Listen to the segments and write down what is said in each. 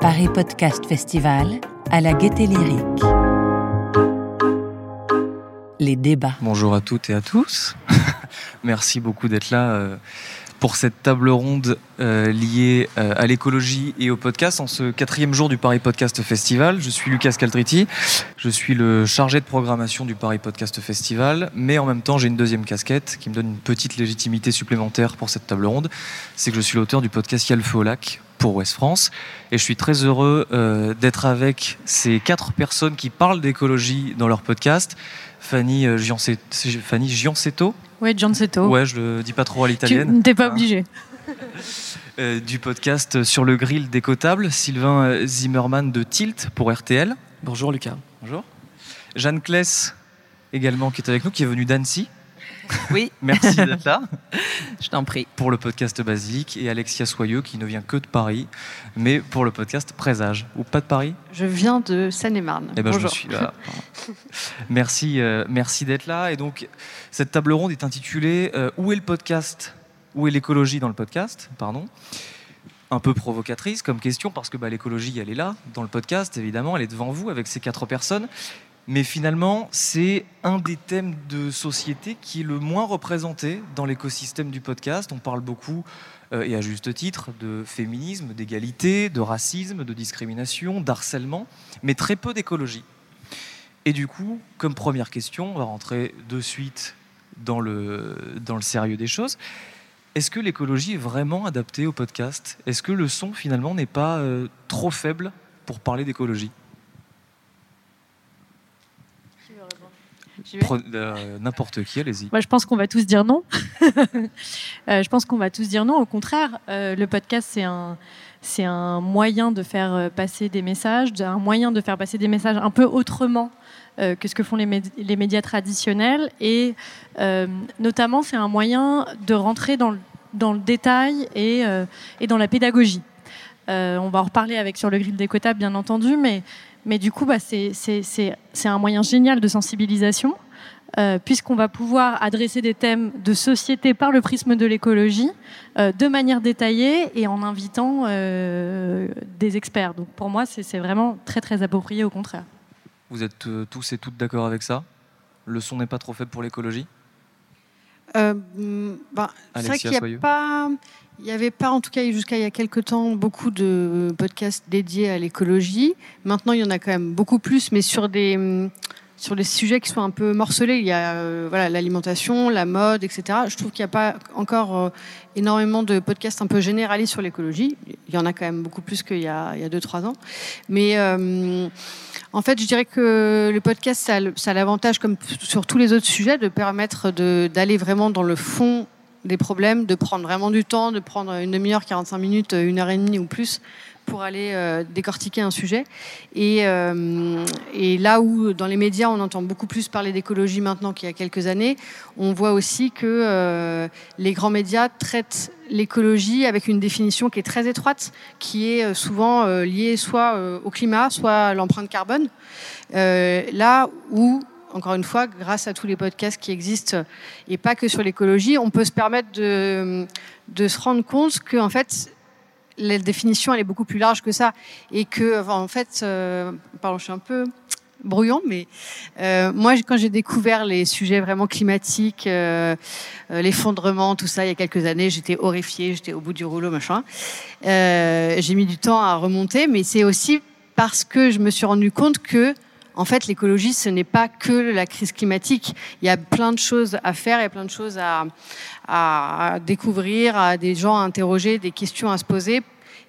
Paris Podcast Festival à la Gaieté Lyrique. Les débats. Bonjour à toutes et à tous. Merci beaucoup d'être là euh, pour cette table ronde euh, liée euh, à l'écologie et au podcast en ce quatrième jour du Paris Podcast Festival. Je suis Lucas Caltriti, je suis le chargé de programmation du Paris Podcast Festival, mais en même temps j'ai une deuxième casquette qui me donne une petite légitimité supplémentaire pour cette table ronde. C'est que je suis l'auteur du podcast Y'a feu au lac pour Ouest France. Et je suis très heureux euh, d'être avec ces quatre personnes qui parlent d'écologie dans leur podcast. Fanny, euh, Giancet- Fanny Giancetto, Oui, Giancetto. ouais, je le dis pas trop à tu l'italienne. n'es pas Hein. obligé. Euh, du podcast Sur le grill décotable, Sylvain Zimmerman de Tilt pour RTL. Bonjour Lucas. Bonjour. Jeanne Kless également qui est avec nous, qui est venue d'Annecy. Oui. Merci d'être là Je t'en prie. pour le podcast Basilique et Alexia Soyeux qui ne vient que de Paris, mais pour le podcast Présage. Ou pas de Paris? Je viens de Seine-et-Marne. Eh ben, je me Bonjour. suis là. merci, euh, merci d'être là. Et donc, cette table ronde est intitulée euh, Où est le podcast? Où est l'écologie dans le podcast? Pardon. Un peu provocatrice comme question parce que bah, l'écologie, elle est là dans le podcast, évidemment, elle est devant vous avec ces quatre personnes. Mais finalement, c'est un des thèmes de société qui est le moins représenté dans l'écosystème du podcast. On parle beaucoup, euh, et à juste titre, de féminisme, d'égalité, de racisme, de discrimination, d'harcèlement, mais très peu d'écologie. Et du coup, comme première question, on va rentrer de suite dans le, dans le sérieux des choses. Est-ce que l'écologie est vraiment adaptée au podcast? Est-ce que le son, finalement, n'est pas euh, trop faible pour parler d'écologie J'y vais Pre- euh, N'importe qui, allez-y. Moi, je pense qu'on va tous dire non. Euh, je pense qu'on va tous dire non. Au contraire, euh, le podcast, c'est un, c'est un moyen de faire euh, passer des messages, un moyen de faire passer des messages un peu autrement euh, que ce que font les, médi- les médias traditionnels. Et euh, notamment, c'est un moyen de rentrer dans le, dans le détail et, euh, et dans la pédagogie. Euh, on va en reparler avec sur le grill décotable, bien entendu, mais, mais du coup, bah, c'est, un moyen génial de sensibilisation euh, puisqu'on va pouvoir adresser des thèmes de société par le prisme de l'écologie euh, de manière détaillée et en invitant euh, des experts. Donc pour moi, c'est vraiment très très approprié au contraire. Vous êtes euh, tous et toutes d'accord avec ça? Le son n'est pas trop faible pour l'écologie? Euh, mm, ben, c'est vrai Alexia qu'il n'y a pas, il y avait pas, en tout cas jusqu'à il y a quelques temps, beaucoup de podcasts dédiés à l'écologie. Maintenant, il y en a quand même beaucoup plus, mais sur des sur des sujets qui sont un peu morcelés. Il y a euh, voilà l'alimentation, la mode, etc. Je trouve qu'il n'y a pas encore euh, énormément de podcasts un peu généralistes sur l'écologie. Il y en a quand même beaucoup plus qu'il y a il y a deux trois ans. Mais euh, en fait, je dirais que le podcast, ça a l'avantage, comme sur tous les autres sujets, de permettre d'aller vraiment dans le fond des problèmes, de prendre vraiment du temps, de prendre une demi-heure, 45 minutes, une heure et demie ou plus pour aller euh, décortiquer un sujet. Et, euh, et là où dans les médias on entend beaucoup plus parler d'écologie maintenant qu'il y a quelques années, on voit aussi que euh, les grands médias traitent l'écologie avec une définition qui est très étroite, qui est souvent liée soit au climat, soit à l'empreinte carbone. Là où encore une fois, grâce à tous les podcasts qui existent, et pas que sur l'écologie, on peut se permettre de, se rendre compte que, en fait, la définition, elle est beaucoup plus large que ça. Et que, en fait, euh, je suis un peu brouillon, mais euh, moi, quand j'ai découvert les sujets vraiment climatiques, euh, euh, l'effondrement, tout ça, il y a quelques années, j'étais horrifiée, j'étais au bout du rouleau, machin. J'ai mis du temps à remonter, mais c'est aussi parce que je me suis rendu compte que en fait, l'écologie, ce n'est pas que la crise climatique. Il y a plein de choses à faire, il y a plein de choses à, découvrir, à des gens à interroger, des questions à se poser.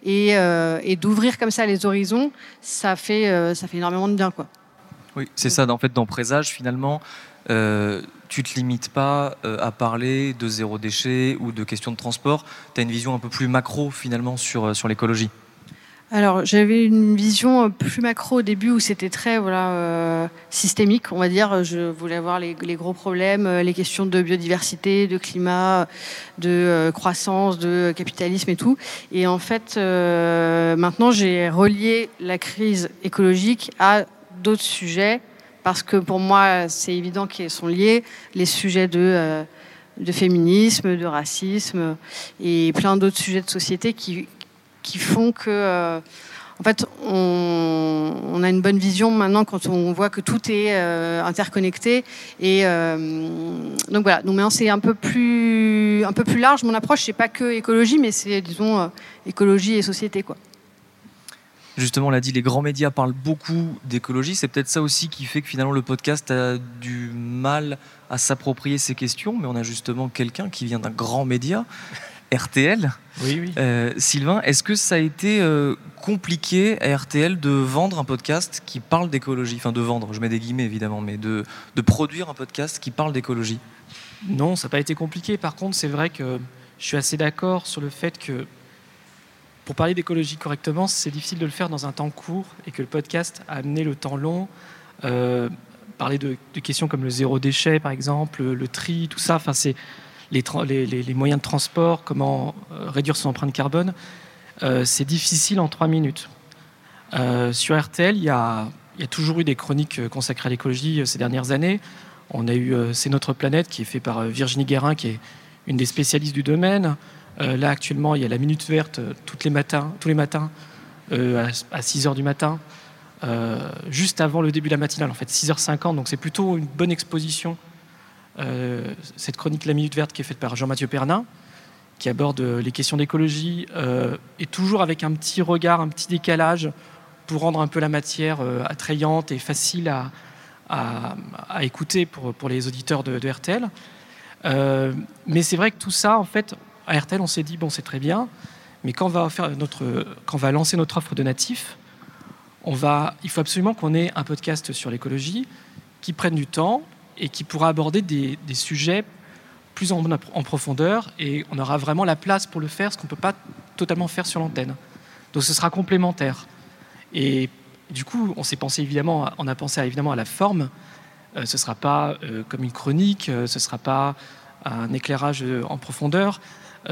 Et, euh, d'ouvrir comme ça les horizons, ça fait, euh, ça fait énormément de bien. Quoi. Oui, c'est ça. En fait, dans Présage, finalement, euh, tu te limites pas euh, à parler de zéro déchet ou de questions de transport. Tu as une vision un peu plus macro, finalement, sur, sur l'écologie. Alors, j'avais une vision plus macro au début où c'était très voilà, euh, systémique, on va dire. Je voulais voir les, gros problèmes, euh, les questions de biodiversité, de climat, de euh, croissance, de capitalisme et tout. Et en fait, euh, maintenant, j'ai relié la crise écologique à d'autres sujets parce que pour moi, c'est évident qu'ils sont liés, les sujets de, euh, de féminisme, de racisme et plein d'autres sujets de société qui, qui font que, euh, en fait, on, a une bonne vision maintenant quand on voit que tout est euh, interconnecté. Et donc voilà, donc maintenant c'est un peu plus, un peu plus large. Mon approche, c'est pas que écologie, mais c'est disons écologie et société, quoi. Justement, on l'a dit, les grands médias parlent beaucoup d'écologie. C'est peut-être ça aussi qui fait que finalement le podcast a du mal à s'approprier ces questions. Mais on a justement quelqu'un qui vient d'un grand média, RTL. Oui, oui. Euh, Sylvain, est-ce que ça a été euh, compliqué à RTL de vendre un podcast qui parle d'écologie? Enfin, de vendre, je mets des guillemets évidemment, mais de, de produire un podcast qui parle d'écologie Non, ça n'a pas été compliqué. Par contre, c'est vrai que je suis assez d'accord sur le fait que pour parler d'écologie correctement, c'est difficile de le faire dans un temps court et que le podcast a amené le temps long. Euh, parler de, questions comme le zéro déchet, par exemple, le, tri, tout ça, enfin, c'est les, moyens de transport, comment euh, réduire son empreinte carbone. Euh, c'est difficile en trois minutes. sur RTL, il y, a, toujours eu des chroniques consacrées à l'écologie ces dernières années. On a eu C'est notre planète qui est fait par Virginie Guérin, qui est une des spécialistes du domaine. Euh, là, actuellement, il y a la Minute Verte euh, tous les matins, tous les matins euh, à, 6 h du matin, juste avant le début de la matinale, en fait, 6h50. Donc, c'est plutôt une bonne exposition. Cette chronique La Minute Verte qui est faite par Jean-Mathieu Pernin, qui aborde les questions d'écologie, et toujours avec un petit regard, un petit décalage pour rendre un peu la matière attrayante et facile à, écouter pour, les auditeurs de, de RTL. mais c'est vrai que tout ça, en fait, à RTL, on s'est dit, bon, c'est très bien, mais quand on, va faire notre, quand on va lancer notre offre de natif, on va, il faut absolument qu'on ait un podcast sur l'écologie qui prenne du temps et qui pourra aborder des, sujets plus en, profondeur et on aura vraiment la place pour le faire, ce qu'on ne peut pas totalement faire sur l'antenne. Donc ce sera complémentaire. Et du coup, on s'est pensé évidemment, on a pensé évidemment à la forme. Euh, ce ne sera pas euh, comme une chronique, euh, ce ne sera pas un éclairage en profondeur.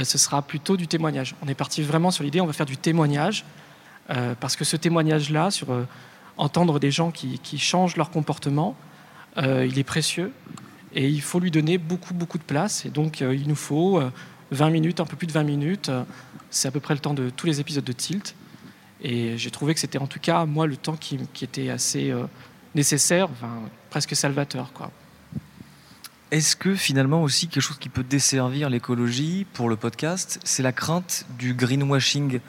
Ce sera plutôt du témoignage. On est parti vraiment sur l'idée, on va faire du témoignage, parce que ce témoignage-là, sur entendre des gens qui, changent leur comportement, il est précieux et il faut lui donner beaucoup, beaucoup de place. Et donc, il nous faut 20 minutes, un peu plus de 20 minutes. C'est à peu près le temps de tous les épisodes de Tilt. Et j'ai trouvé que c'était en tout cas, moi, le temps qui, était assez nécessaire, presque salvateur. Quoi. Est-ce que finalement aussi quelque chose qui peut desservir l'écologie pour le podcast, c'est la crainte du greenwashing?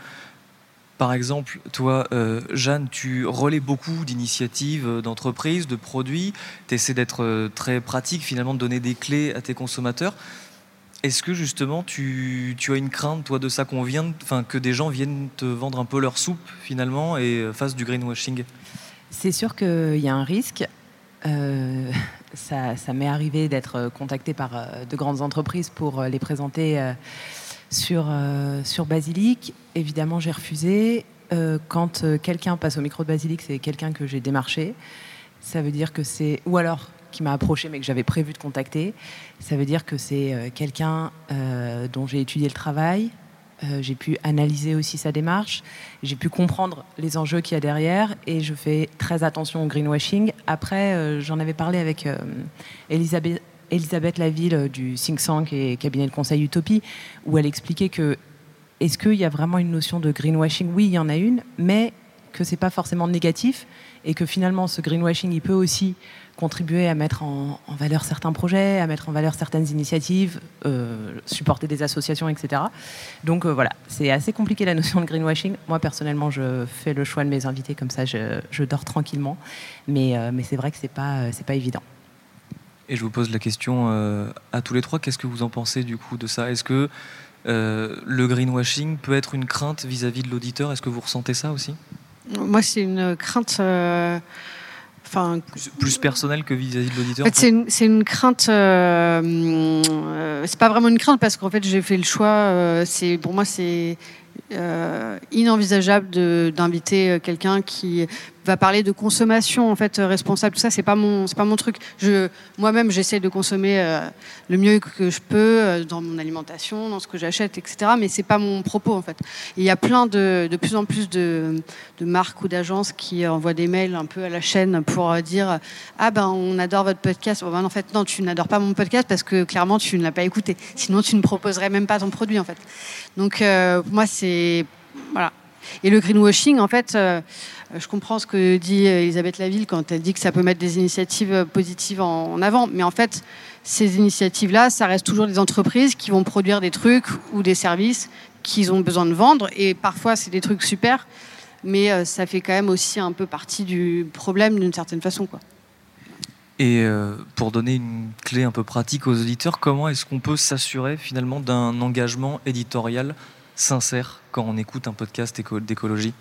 Par exemple, toi, euh, Jeanne, tu relais beaucoup d'initiatives, euh, d'entreprises, de produits. Tu essaies d'être euh, très pratique, finalement, de donner des clés à tes consommateurs. Est-ce que justement, tu, as une crainte, toi, de ça, qu'on vienne, enfin, que des gens viennent te vendre un peu leur soupe, finalement, et fassent du greenwashing? C'est sûr qu'il y a un risque ça, m'est arrivé d'être contacté par de grandes entreprises pour les présenter sur, sur Basilic. Évidemment, j'ai refusé. quand quelqu'un passe au micro de Basilic, c'est quelqu'un que j'ai démarché. Ça veut dire que c'est. Ou alors qui m'a approché mais que j'avais prévu de contacter. Ça veut dire que c'est quelqu'un dont j'ai étudié le travail, euh, j'ai pu analyser aussi sa démarche, j'ai pu comprendre les enjeux qu'il y a derrière et je fais très attention au greenwashing. Après, euh, j'en avais parlé avec euh, Elisabeth, Elisabeth Laville du think tank et cabinet de conseil Utopie, où elle expliquait que est-ce qu'il y a vraiment une notion de greenwashing? Oui, il y en a une, mais que c'est pas forcément négatif et que finalement ce greenwashing il peut aussi contribuer à mettre en, valeur certains projets, à mettre en valeur certaines initiatives, euh, supporter des associations, etc. Donc euh, voilà, c'est assez compliqué la notion de greenwashing. Moi personnellement, je fais le choix de mes invités comme ça, je, dors tranquillement, mais, euh, mais c'est vrai que c'est pas c'est pas évident. Et je vous pose la question à tous les trois, qu'est-ce que vous en pensez du coup de ça? Est-ce que le greenwashing peut être une crainte vis-à-vis -vis de l'auditeur? Est-ce que vous ressentez ça aussi? Moi, c'est une crainte plus, personnel que vis-à-vis de l'auditeur. c'est une, crainte. Euh, euh, c'est pas vraiment une crainte parce qu'en fait, j'ai fait le choix. Euh, c'est pour moi, c'est inenvisageable d'inviter quelqu'un qui va parler de consommation en fait responsable. Tout ça, c'est pas mon, c'est pas mon truc. Je, moi-même, j'essaie de consommer le mieux que je peux dans mon alimentation, dans ce que j'achète, etc. Mais c'est pas mon propos en fait. Il y a plein de, de plus en plus de, de marques ou d'agences qui envoient des mails un peu à la chaîne pour dire ah ben on adore votre podcast. Bon, ben, en fait non, tu n'adores pas mon podcast parce que clairement tu ne l'as pas écouté. Sinon tu ne proposerais même pas ton produit en fait. Donc moi c'est voilà. Et le greenwashing, en fait, euh, je comprends ce que dit Elisabeth Laville quand elle dit que ça peut mettre des initiatives positives en, avant. Mais en fait, ces initiatives-là, ça reste toujours des entreprises qui vont produire des trucs ou des services qu'ils ont besoin de vendre. Et parfois, c'est des trucs super. Mais euh, ça fait quand même aussi un peu partie du problème d'une certaine façon. Et euh, pour donner une clé un peu pratique aux auditeurs, comment est-ce qu'on peut s'assurer finalement d'un engagement éditorial sincère quand on écoute un podcast d'écologie?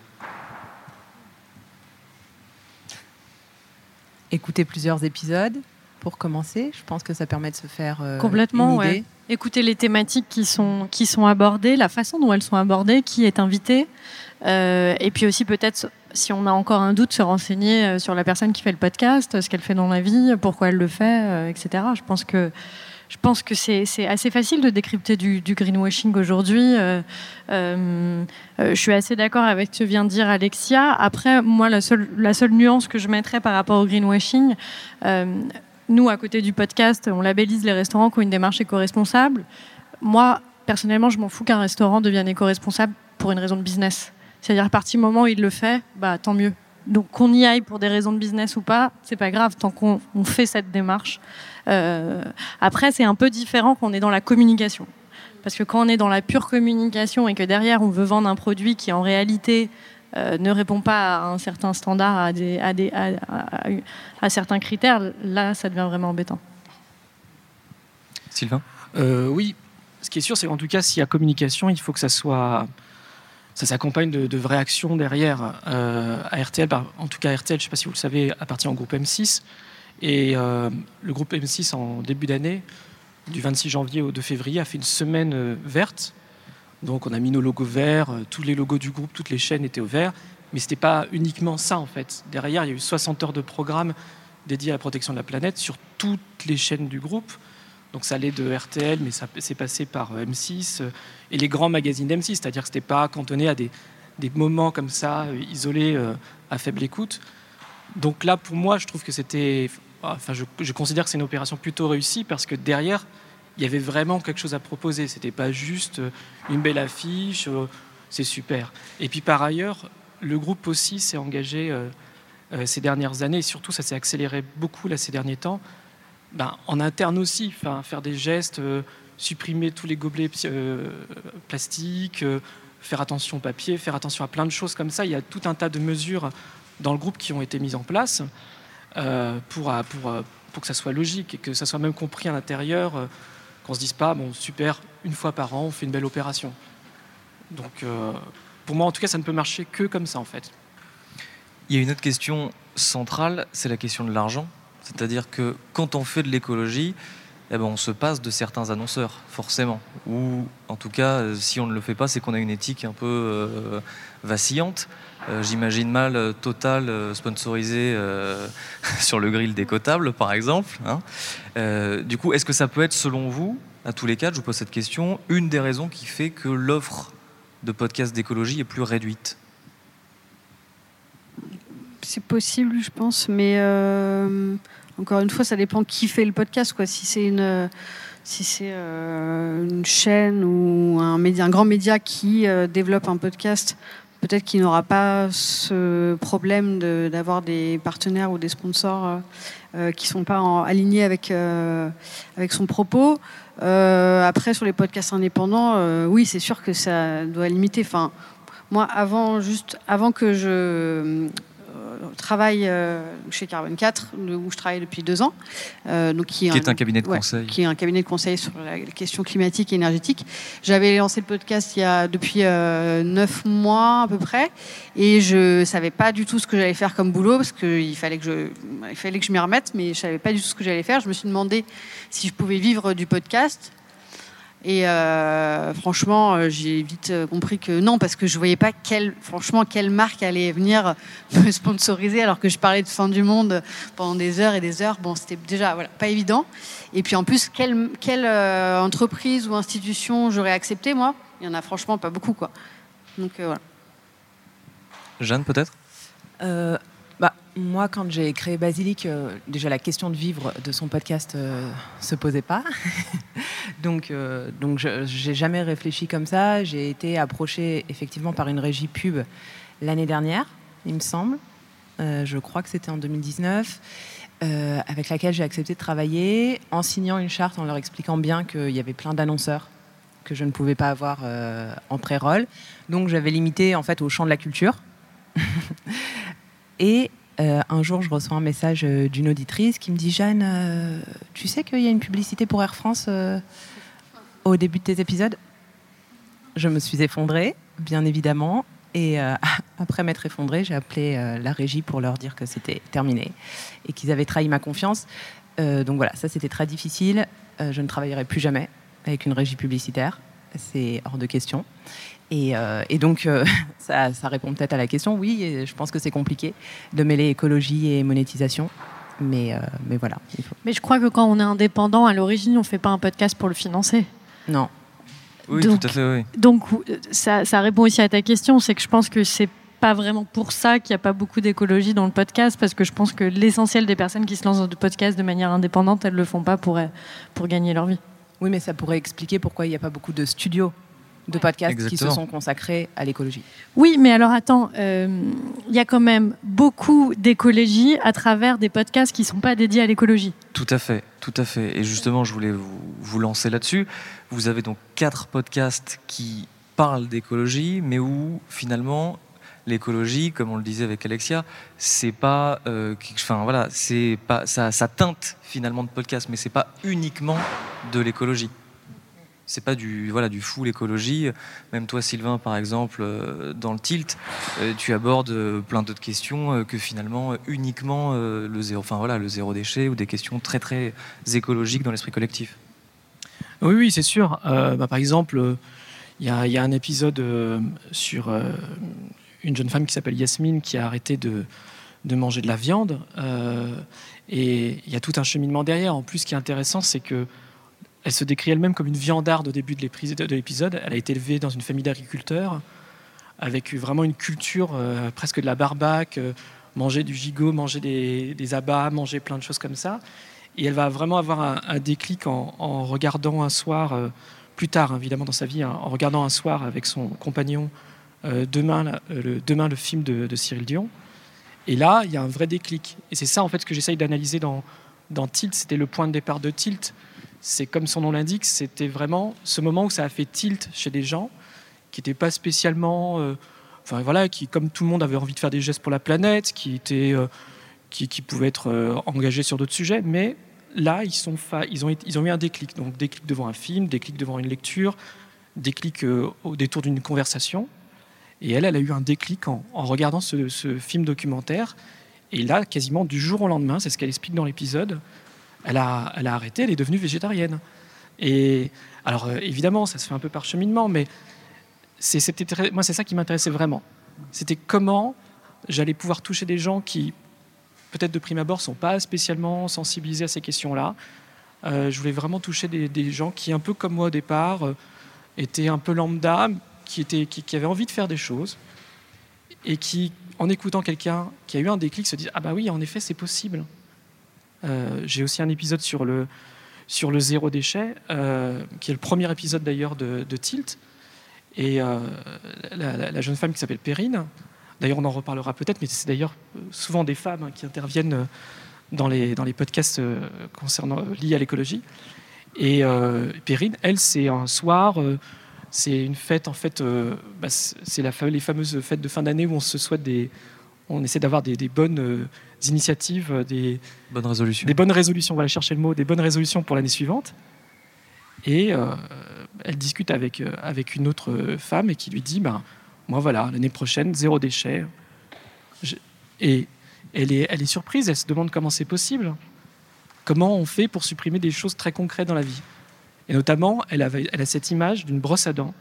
Écouter plusieurs épisodes pour commencer. Je pense que ça permet de se faire euh, complètement. une idée. Écouter les thématiques qui sont qui sont abordées, la façon dont elles sont abordées, qui est invité, euh, et puis aussi peut-être si on a encore un doute, se renseigner euh, sur la personne qui fait le podcast, ce qu'elle fait dans la vie, pourquoi elle le fait, etc. Je pense que je pense que c'est assez facile de décrypter du, greenwashing aujourd'hui. Euh, euh, euh, je suis assez d'accord avec ce que vient de dire Alexia. Après, moi, la seule, nuance que je mettrais par rapport au greenwashing, nous, à côté du podcast, on labellise les restaurants qui ont une démarche éco-responsable. Moi, personnellement, je m'en fous qu'un restaurant devienne éco-responsable pour une raison de business. C'est-à-dire, à partir du moment où il le fait, bah, tant mieux. Donc qu'on y aille pour des raisons de business ou pas, c'est pas grave tant qu'on fait cette démarche. Euh, après, c'est un peu différent quand on est dans la communication. Parce que quand on est dans la pure communication et que derrière on veut vendre un produit qui en réalité euh, ne répond pas à un certain standard, à, des, à, des, à, certains critères, là ça devient vraiment embêtant. Sylvain? Euh, Oui, ce qui est sûr, c'est qu'en tout cas, s'il y a communication, il faut que ça soit ça s'accompagne de, vraies actions derrière. Euh, à RTL, en tout cas RTL, je ne sais pas si vous le savez, appartient au groupe M6. Et euh, le groupe M6, en début d'année, du 26 janvier au 2 février, a fait une semaine euh, verte. Donc on a mis nos logos verts, tous les logos du groupe, toutes les chaînes étaient au vert. Mais ce n'était pas uniquement ça, en fait. Derrière, il y a eu 60 heures de programme dédié à la protection de la planète sur toutes les chaînes du groupe. Donc ça allait de RTL, mais ça s'est passé par euh, M6 euh, et les grands magazines d'M6, c'est-à-dire que ce n'était pas cantonné à des, moments comme ça, euh, isolés, à faible écoute. Donc là, pour moi, je trouve que c'était... Enfin, je, considère que c'est une opération plutôt réussie parce que derrière, il y avait vraiment quelque chose à proposer. C'était pas juste une belle affiche, c'est super. Et puis par ailleurs, le groupe aussi s'est engagé ces dernières années, et surtout ça s'est accéléré beaucoup là ces derniers temps, ben, en interne aussi, faire des gestes, euh, supprimer tous les gobelets euh, plastiques, euh, faire attention au papier, faire attention à plein de choses comme ça. Il y a tout un tas de mesures dans le groupe qui ont été mises en place pour, pour, pour que ça soit logique et que ça soit même compris à l'intérieur, qu'on se dise pas, bon, super, une fois par an, on fait une belle opération. Donc, pour moi, en tout cas, ça ne peut marcher que comme ça, en fait. Il y a une autre question centrale, c'est la question de l'argent. C'est-à-dire que quand on fait de l'écologie, eh ben, on se passe de certains annonceurs, forcément. Ou en tout cas, euh, si on ne le fait pas, c'est qu'on a une éthique un peu euh, vacillante. Euh, j'imagine mal Total sponsorisé sur le grill décotable, par exemple. Hein. du coup, est-ce que ça peut être, selon vous, à tous les cas, je vous pose cette question, une des raisons qui fait que l'offre de podcasts d'écologie est plus réduite? C'est possible, je pense, mais euh, encore une fois, ça dépend qui fait le podcast. Quoi. Si c'est une, si c'est euh, une chaîne ou un, média, un grand média qui euh, développe un podcast, peut-être qu'il n'aura pas ce problème d'avoir des partenaires ou des sponsors qui ne sont pas alignés avec, avec son propos. après, sur les podcasts indépendants, oui, c'est sûr que ça doit limiter. Enfin, moi, avant, juste avant que je travaille euh, chez Carbone 4, où je travaille depuis deux ans. Euh, donc qui, est un, cabinet de conseil. Qui est un cabinet de conseil sur la question climatique et énergétique. J'avais lancé le podcast il y a depuis euh, neuf mois à peu près, et je savais pas du tout ce que j'allais faire comme boulot parce qu'il fallait que je, il fallait que je m'y remette, mais je savais pas du tout ce que j'allais faire. Je me suis demandé si je pouvais vivre du podcast. Et euh, franchement, euh, j'ai vite euh, compris que non, parce que je voyais pas quelle, franchement, quelle marque allait venir me sponsoriser alors que je parlais de fin du monde pendant des heures et des heures. Bon, c'était déjà voilà, pas évident. Et puis en plus, quelle, quelle entreprise ou institution j'aurais accepté, moi? Il y en a franchement pas beaucoup, quoi. Donc voilà. Jeanne, peut-être? Moi, quand j'ai créé Basilic, euh, déjà la question de vivre de son podcast euh, se posait pas. donc, euh, donc je n'ai jamais réfléchi comme ça. J'ai été approchée effectivement par une régie pub l'année dernière, il me semble. je crois que c'était en 2019. avec laquelle j'ai accepté de travailler en signant une charte en leur expliquant bien qu'il y avait plein d'annonceurs que je ne pouvais pas avoir en pré-roll. Donc j'avais limité en fait au champ de la culture. Et euh, un jour, je reçois un message euh, d'une auditrice qui me dit Jeanne, euh, tu sais qu'il y a une publicité pour Air France au début de tes épisodes? Je me suis effondrée, bien évidemment. Et après m'être effondrée, j'ai appelé la régie pour leur dire que c'était terminé et qu'ils avaient trahi ma confiance. donc voilà, ça c'était très difficile. je ne travaillerai plus jamais avec une régie publicitaire. C'est hors de question. Euh, et, donc, euh, ça, répond peut-être à la question. Oui, je pense que c'est compliqué de mêler écologie et monétisation. Mais, euh, mais voilà. Mais je crois que quand on est indépendant, à l'origine, on ne fait pas un podcast pour le financer. Non. Oui, tout à fait. Oui. Donc, ça, ça, répond aussi à ta question. C'est que je pense que c'est pas vraiment pour ça qu'il n'y a pas beaucoup d'écologie dans le podcast, parce que je pense que l'essentiel des personnes qui se lancent dans le podcast de manière indépendante, elles ne le font pas pour, pour gagner leur vie. Oui, mais ça pourrait expliquer pourquoi il n'y a pas beaucoup de studios de podcasts qui se sont consacrés à l'écologie. Oui, mais alors attends, euh, il y a quand même beaucoup d'écologie à travers des podcasts qui ne sont pas dédiés à l'écologie. Tout à fait, tout à fait. Et justement, je voulais vous, vous lancer là-dessus. Vous avez donc quatre podcasts qui parlent d'écologie, mais où finalement l'écologie, comme on le disait avec Alexia, c'est pas, euh, enfin voilà, c'est pas, ça, ça teinte finalement de podcast, mais c'est pas uniquement de l'écologie c'est pas du voilà du full écologie. Même toi, Sylvain, par exemple, euh, dans le tilt, euh, tu abordes plein d'autres questions que finalement uniquement le zéro, enfin voilà, le zéro déchet ou des questions très très écologiques dans l'esprit collectif. Oui, oui, c'est sûr. Bah, par exemple, il y, y, a un épisode sur une jeune femme qui s'appelle Yasmine qui a arrêté de, de manger de la viande. et il y a tout un cheminement derrière. En plus, ce qui est intéressant, c'est que elle se décrit elle-même comme une viandarde au début de l'épisode. Elle a été élevée dans une famille d'agriculteurs, avec vraiment une culture euh, presque de la barbaque, euh, manger du gigot, manger des, abats, manger plein de choses comme ça. Et elle va vraiment avoir un, déclic en, regardant un soir, euh, plus tard évidemment dans sa vie, hein, en regardant un soir avec son compagnon demain, le, demain le film de, Cyril Dion. Et là, il y a un vrai déclic. Et c'est ça en fait ce que j'essaye d'analyser dans, Tilt. C'était le point de départ de Tilt c'est comme son nom l'indique, c'était vraiment ce moment où ça a fait tilt chez des gens qui n'étaient pas spécialement, euh, enfin voilà, qui comme tout le monde avait envie de faire des gestes pour la planète, qui étaient, euh, qui, pouvaient être euh, engagés sur d'autres sujets, mais là ils ont eu un déclic, donc déclic devant un film, déclic devant une lecture, déclic au détour d'une conversation, et elle, elle a eu un déclic en, regardant ce, film documentaire, et là quasiment du jour au lendemain, c'est ce qu'elle explique dans l'épisode elle a, elle a arrêté, elle est devenue végétarienne. Et alors euh, évidemment, ça se fait un peu par cheminement, mais c'était moi c'est ça qui m'intéressait vraiment. C'était comment j'allais pouvoir toucher des gens qui peut-être de prime abord sont pas spécialement sensibilisés à ces questions-là. Euh, je voulais vraiment toucher des, gens qui, un peu comme moi au départ, euh, étaient un peu lambda, qui, avaient envie de faire des choses et qui, en écoutant quelqu'un qui a eu un déclic, se disent ah bah oui, en effet, c'est possible. Euh, j'ai aussi un épisode sur le, sur le zéro déchet, euh, qui est le premier épisode d'ailleurs de, Tilt. Et euh, la, jeune femme qui s'appelle Perrine, d'ailleurs on en reparlera peut-être, mais c'est d'ailleurs souvent des femmes qui interviennent dans les, dans les podcasts concernant, liés à l'écologie. Et Perrine, elle, c'est un soir, c'est une fête, en fait, bah, c'est la, les fameuses fêtes de fin d'année où on se souhaite des. On essaie d'avoir des, des bonnes initiatives, euh, des bonnes résolutions. Des bonnes résolutions, on va chercher le mot, des bonnes résolutions pour l'année suivante. Et euh, elle discute avec, euh, avec une autre femme et qui lui dit ben, Moi, voilà, l'année prochaine, zéro déchet. Et elle est, elle est surprise, elle se demande comment c'est possible. Comment on fait pour supprimer des choses très concrètes dans la vie? Et notamment, elle, a cette image d'une brosse à dents.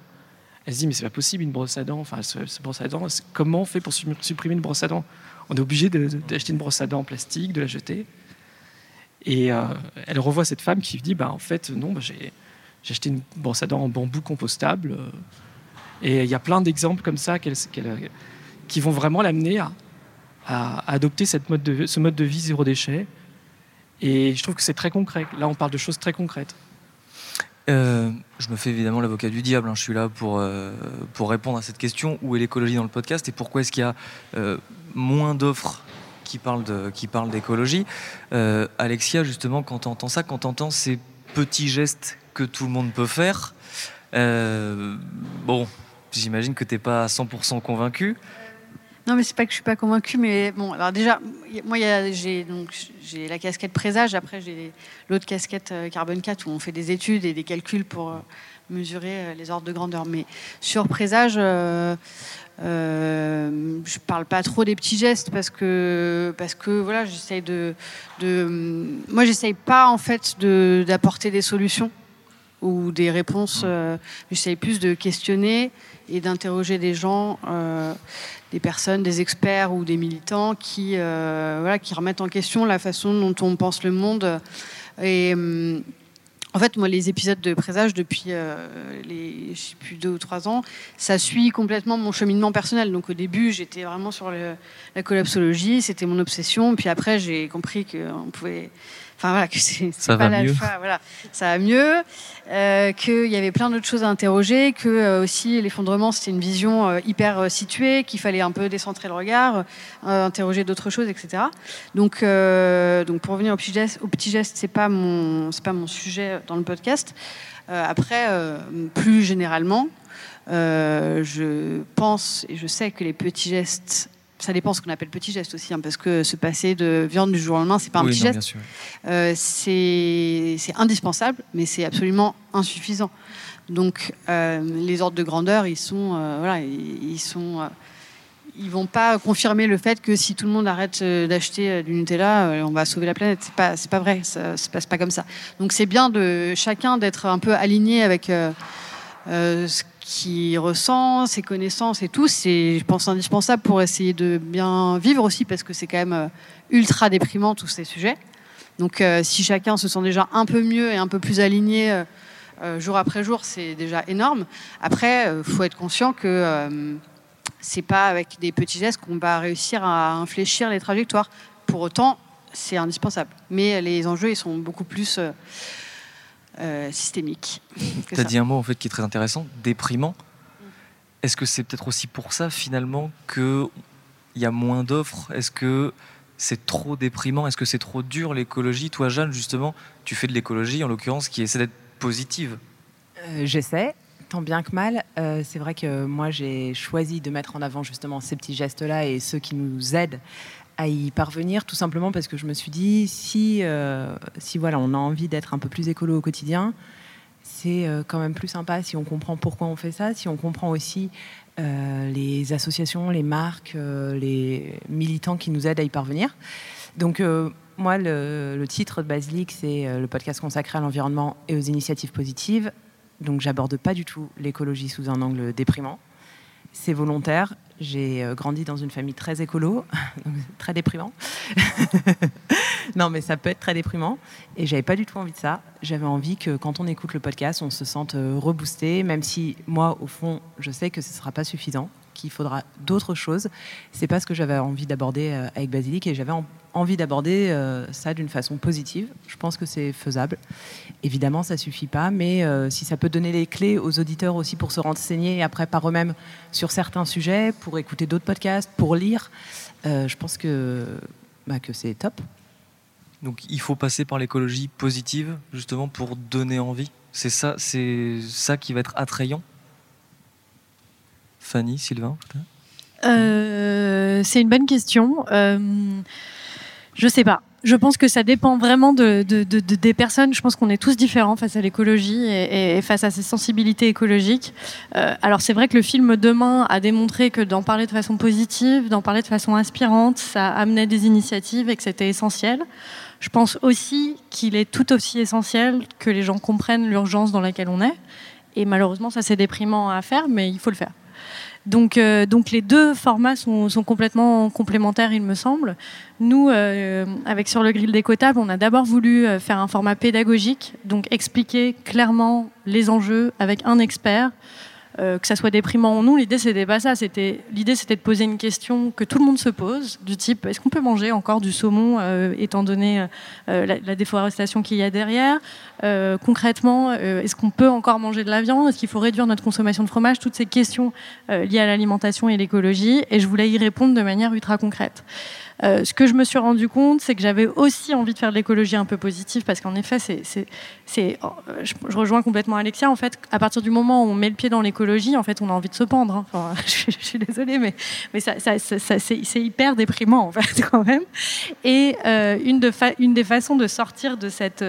Elle se dit, mais c'est pas possible une brosse à dents. Enfin, ce, brosse à dents, comment on fait pour supprimer une brosse à dents? On est obligé d'acheter une brosse à dents en plastique, de la jeter. Et euh, elle revoit cette femme qui dit, bah, en fait, non, bah, j'ai acheté une brosse à dents en bambou compostable. Euh. et il y a plein d'exemples comme ça qui vont vraiment l'amener à, adopter ce mode de vie zéro déchet. Et je trouve que c'est très concret. Là, on parle de choses très concrètes. Euh, je me fais évidemment l'avocat du diable. Hein. Je suis là pour, euh, pour répondre à cette question où est l'écologie dans le podcast et pourquoi est-ce qu'il y a euh, moins d'offres qui parlent qui parlent d'écologie. Alexia, justement, quand tu entends ça, quand tu entends ces petits gestes que tout le monde peut faire, bon, j'imagine que tu n'es pas à 100% convaincu. Non, mais c'est pas que je suis pas convaincue, mais bon, alors déjà, moi, j'ai donc j'ai la casquette présage, après j'ai l'autre casquette euh, carbone 4 où on fait des études et des calculs pour euh, mesurer euh, les ordres de grandeur. Mais sur présage, je parle pas trop des petits gestes parce que parce que voilà, j'essaye de, de moi, j'essaye pas en fait d'apporter des solutions ou des réponses. Euh, j'essaye plus de questionner et d'interroger des gens des personnes, des experts ou des militants qui, euh, voilà, qui remettent en question la façon dont on pense le monde. Et hum, en fait, moi, les épisodes de Présage depuis euh, les, je sais plus deux ou trois ans, ça suit complètement mon cheminement personnel. Donc, au début, j'étais vraiment sur la collapsologie, c'était mon obsession. Puis après, j'ai compris qu'on pouvait Enfin voilà, que c'est pas l'alpha, voilà, ça va mieux, euh, qu'il y avait plein d'autres choses à interroger, que euh, aussi l'effondrement c'était une vision euh, hyper euh, située, qu'il fallait un peu décentrer le regard, interroger d'autres choses, etc. Donc, donc pour revenir au petit geste, au petit geste, c'est pas mon, c'est pas mon sujet dans le podcast. après, plus généralement, je pense et je sais que les petits gestes ça dépend ce qu'on appelle petit geste aussi, hein, parce que se passer de viande du jour au lendemain, c'est pas un petit geste. Euh, c'est indispensable, mais c'est absolument insuffisant. Donc, euh, les ordres de grandeur, ils sont, euh, voilà, ils, sont, ils vont pas confirmer le fait que si tout le monde arrête d'acheter du Nutella, on va sauver la planète. C'est pas, c'est pas vrai. Ça se passe pas comme ça. Donc, c'est bien de chacun d'être un peu aligné avec ce qui ressent, ses connaissances et tout, c'est, je pense, indispensable pour essayer de bien vivre aussi, parce que c'est quand même euh, ultra déprimant tous ces sujets. Donc, euh, si chacun se sent déjà un peu mieux et un peu plus aligné euh, jour après jour, c'est déjà énorme. Après, il faut être conscient que c'est pas avec des petits gestes qu'on va réussir à infléchir les trajectoires. Pour autant, c'est indispensable. Mais les enjeux, ils sont beaucoup plus euh, systémique. Tu as dit un mot en fait qui est très intéressant, déprimant. Est-ce que c'est peut-être aussi pour ça finalement qu'il y a moins d'offres? Est-ce que c'est trop déprimant? Est-ce que c'est trop dur l'écologie? Toi Jeanne justement, tu fais de l'écologie en l'occurrence qui essaie d'être positive. Euh, j'essaie, tant bien que mal. Euh, c'est vrai que moi j'ai choisi de mettre en avant justement ces petits gestes-là et ceux qui nous aident à y parvenir, tout simplement parce que je me suis dit, si, euh, si voilà, on a envie d'être un peu plus écolo au quotidien, c'est euh, quand même plus sympa si on comprend pourquoi on fait ça, si on comprend aussi euh, les associations, les marques, les militants qui nous aident à y parvenir. Donc, moi, le, titre de Basilic, c'est le podcast consacré à l'environnement et aux initiatives positives. Donc, j'aborde pas du tout l'écologie sous un angle déprimant. C'est volontaire j'ai euh, grandi dans une famille très écolo, très déprimant. non, mais ça peut être très déprimant. Et j'avais pas du tout envie de ça. J'avais envie que quand on écoute le podcast, on se sente euh, reboosté, même si moi, au fond, je sais que ce ne sera pas suffisant qu'il faudra d'autres choses. C'est pas ce que j'avais envie d'aborder euh, avec Basilic et j'avais envie d'aborder euh, ça d'une façon positive. Je pense que c'est faisable. Évidemment, ça suffit pas, mais euh, si ça peut donner les clés aux auditeurs aussi pour se renseigner après par eux-mêmes sur certains sujets, pour écouter d'autres podcasts, pour lire, je pense que, bah, que c'est top. Donc il faut passer par l'écologie positive justement pour donner envie. C'est ça, c'est ça qui va être attrayant. Fanny, Sylvain euh, C'est une bonne question. Je sais pas. Je pense que ça dépend vraiment de, des personnes. Je pense qu'on est tous différents face à l'écologie et, face à ces sensibilités écologiques. Euh, alors c'est vrai que le film Demain a démontré que d'en parler de façon positive, d'en parler de façon inspirante, ça amenait des initiatives et que c'était essentiel. Je pense aussi qu'il est tout aussi essentiel que les gens comprennent l'urgence dans laquelle on est. Et malheureusement, ça c'est déprimant à faire, mais il faut le faire. Donc, euh, donc les deux formats sont, complètement complémentaires, il me semble. Nous, euh, avec Sur le grill décotable, on a d'abord voulu euh, faire un format pédagogique, donc expliquer clairement les enjeux avec un expert, euh, que ça soit déprimant ou non, l'idée c'était pas ça. C'était l'idée c'était de poser une question que tout le monde se pose, du type est-ce qu'on peut manger encore du saumon euh, étant donné euh, la, la, déforestation qu'il y a derrière? Concrètement, est-ce qu'on peut encore manger de la viande? Est-ce qu'il faut réduire notre consommation de fromage? Toutes ces questions liées à l'alimentation et l'écologie. Et je voulais y répondre de manière ultra concrète. Euh, ce que je me suis rendu compte, c'est que j'avais aussi envie de faire de l'écologie un peu positive, parce qu'en effet, c'est, euh, je, rejoins complètement Alexia. En fait, à partir du moment où on met le pied dans l'écologie, en fait, on a envie de se pendre. Hein. Je, suis désolée, mais, c'est, hyper déprimant, en fait, quand même. Et euh, une, des façons de sortir de cette,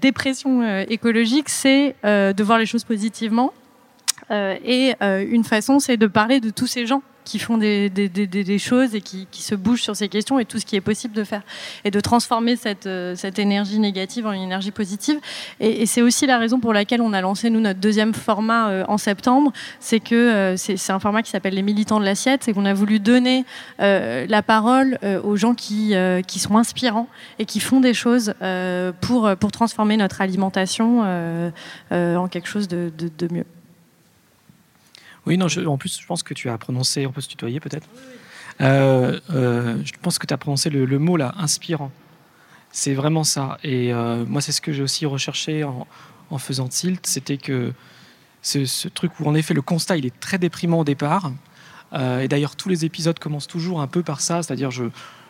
dépression écologique, c'est de voir les choses positivement. et une façon, c'est de parler de tous ces gens qui font des, choses et qui, se bougent sur ces questions et tout ce qui est possible de faire. Et de transformer cette, euh, énergie négative en une énergie positive. Et, c'est aussi la raison pour laquelle on a lancé, nous, notre deuxième format euh, en septembre. C'est que euh, c'est un format qui s'appelle Les militants de l'assiette. C'est qu'on a voulu donner la parole aux gens qui, sont inspirants et qui font des choses pour, transformer notre alimentation en quelque chose de mieux. Oui, non, je, en plus, je pense que tu as prononcé, on peut se tutoyer peut-être euh, euh, Je pense que tu as prononcé le, le, mot là, inspirant. C'est vraiment ça. Et euh, moi, c'est ce que j'ai aussi recherché en, en faisant Tilt, c'était que ce, ce, truc où, en effet, le constat, il est très déprimant au départ. Euh, et d'ailleurs, tous les épisodes commencent toujours un peu par ça, c'est-à-dire je,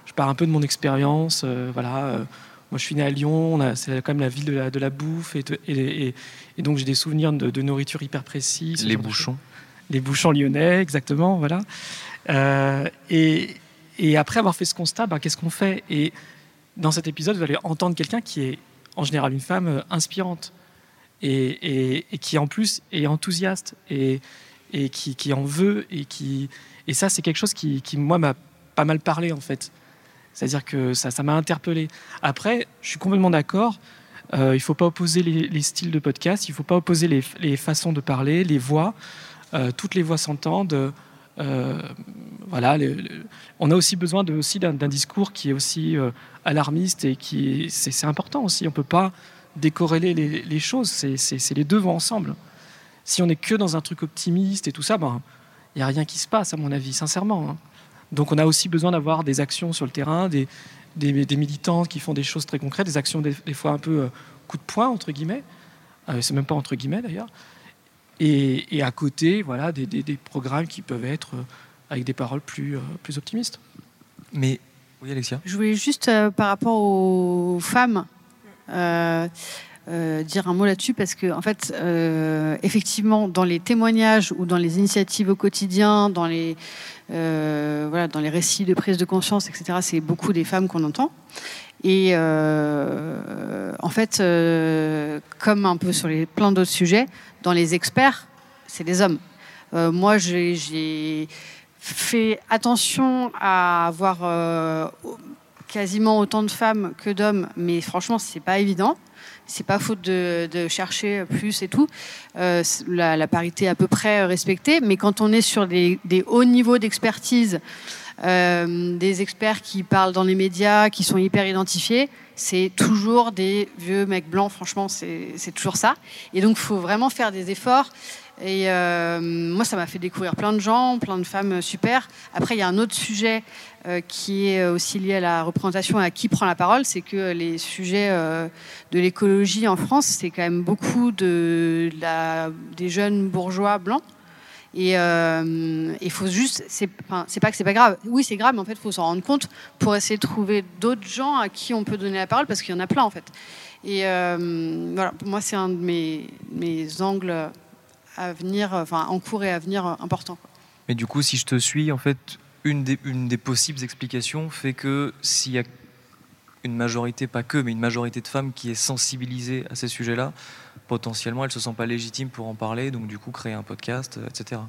je pars un peu de mon expérience. voilà. moi, je suis né à Lyon, c'est quand même la ville de la, de la bouffe, et, et, et, et donc j'ai des souvenirs de, de, nourriture hyper précis. Les bouchons les bouchons lyonnais, exactement, voilà. Euh, et, après avoir fait ce constat, ben, qu'est-ce qu'on fait? Et dans cet épisode, vous allez entendre quelqu'un qui est en général une femme euh, inspirante et, qui en plus est enthousiaste et, qui, en veut et qui et ça c'est quelque chose qui, moi m'a pas mal parlé en fait. C'est-à-dire que ça m'a interpellé. Après, je suis complètement d'accord. Euh, il ne faut pas opposer les, les, styles de podcast, il ne faut pas opposer les, façons de parler, les voix. Euh, toutes les voix s'entendent. Euh, voilà, on a aussi besoin aussi d'un discours qui est aussi euh, alarmiste et qui c'est important aussi. On peut pas décorréler les, choses. C'est les deux vont ensemble. Si on est que dans un truc optimiste et tout ça, ben il y a rien qui se passe à mon avis, sincèrement. Hein. Donc on a aussi besoin d'avoir des actions sur le terrain, des, des, militants qui font des choses très concrètes, des actions des, fois un peu coup de poing entre guillemets. C'est même pas entre guillemets d'ailleurs. Et, et, à côté, voilà, des, des, des, programmes qui peuvent être euh, avec des paroles plus, euh, plus optimistes. Mais, oui, Alexia? Je voulais juste, euh, par rapport aux femmes, euh, euh, dire un mot là-dessus, parce que, en fait, effectivement, dans les témoignages ou dans les initiatives au quotidien, dans les, voilà, dans les récits de prise de conscience, etc., c'est beaucoup des femmes qu'on entend. Et euh, en fait, euh, comme un peu sur les, plein d'autres sujets, dans les experts, c'est des hommes. Euh, moi, j'ai fait attention à avoir euh, quasiment autant de femmes que d'hommes, mais franchement, c'est pas évident. C'est pas faute de, chercher plus et tout. Euh, la, parité à peu près respectée, mais quand on est sur des, des hauts niveaux d'expertise, euh, des experts qui parlent dans les médias, qui sont hyper identifiés, c'est toujours des vieux mecs blancs, franchement, c'est toujours ça. Et donc, il faut vraiment faire des efforts. Et euh, moi, ça m'a fait découvrir plein de gens, plein de femmes super. Après, il y a un autre sujet euh, qui est aussi lié à la représentation à qui prend la parole, c'est que les sujets de l'écologie en France, c'est quand même beaucoup de, des jeunes bourgeois blancs. Et il euh, faut juste, c'est pas que c'est pas grave. Oui, c'est grave, mais en fait, il faut s'en rendre compte pour essayer de trouver d'autres gens à qui on peut donner la parole, parce qu'il y en a plein en fait. Et euh, voilà, pour moi, c'est un de mes, angles à venir, enfin en cours et à venir important. Mais du coup, si je te suis, en fait, une des, une des possibles explications fait que s'il y a une majorité, pas que, mais une majorité de femmes qui est sensibilisée à ces sujets-là, potentiellement, elles se sentent pas légitimes pour en parler, donc du coup, créer un podcast, etc.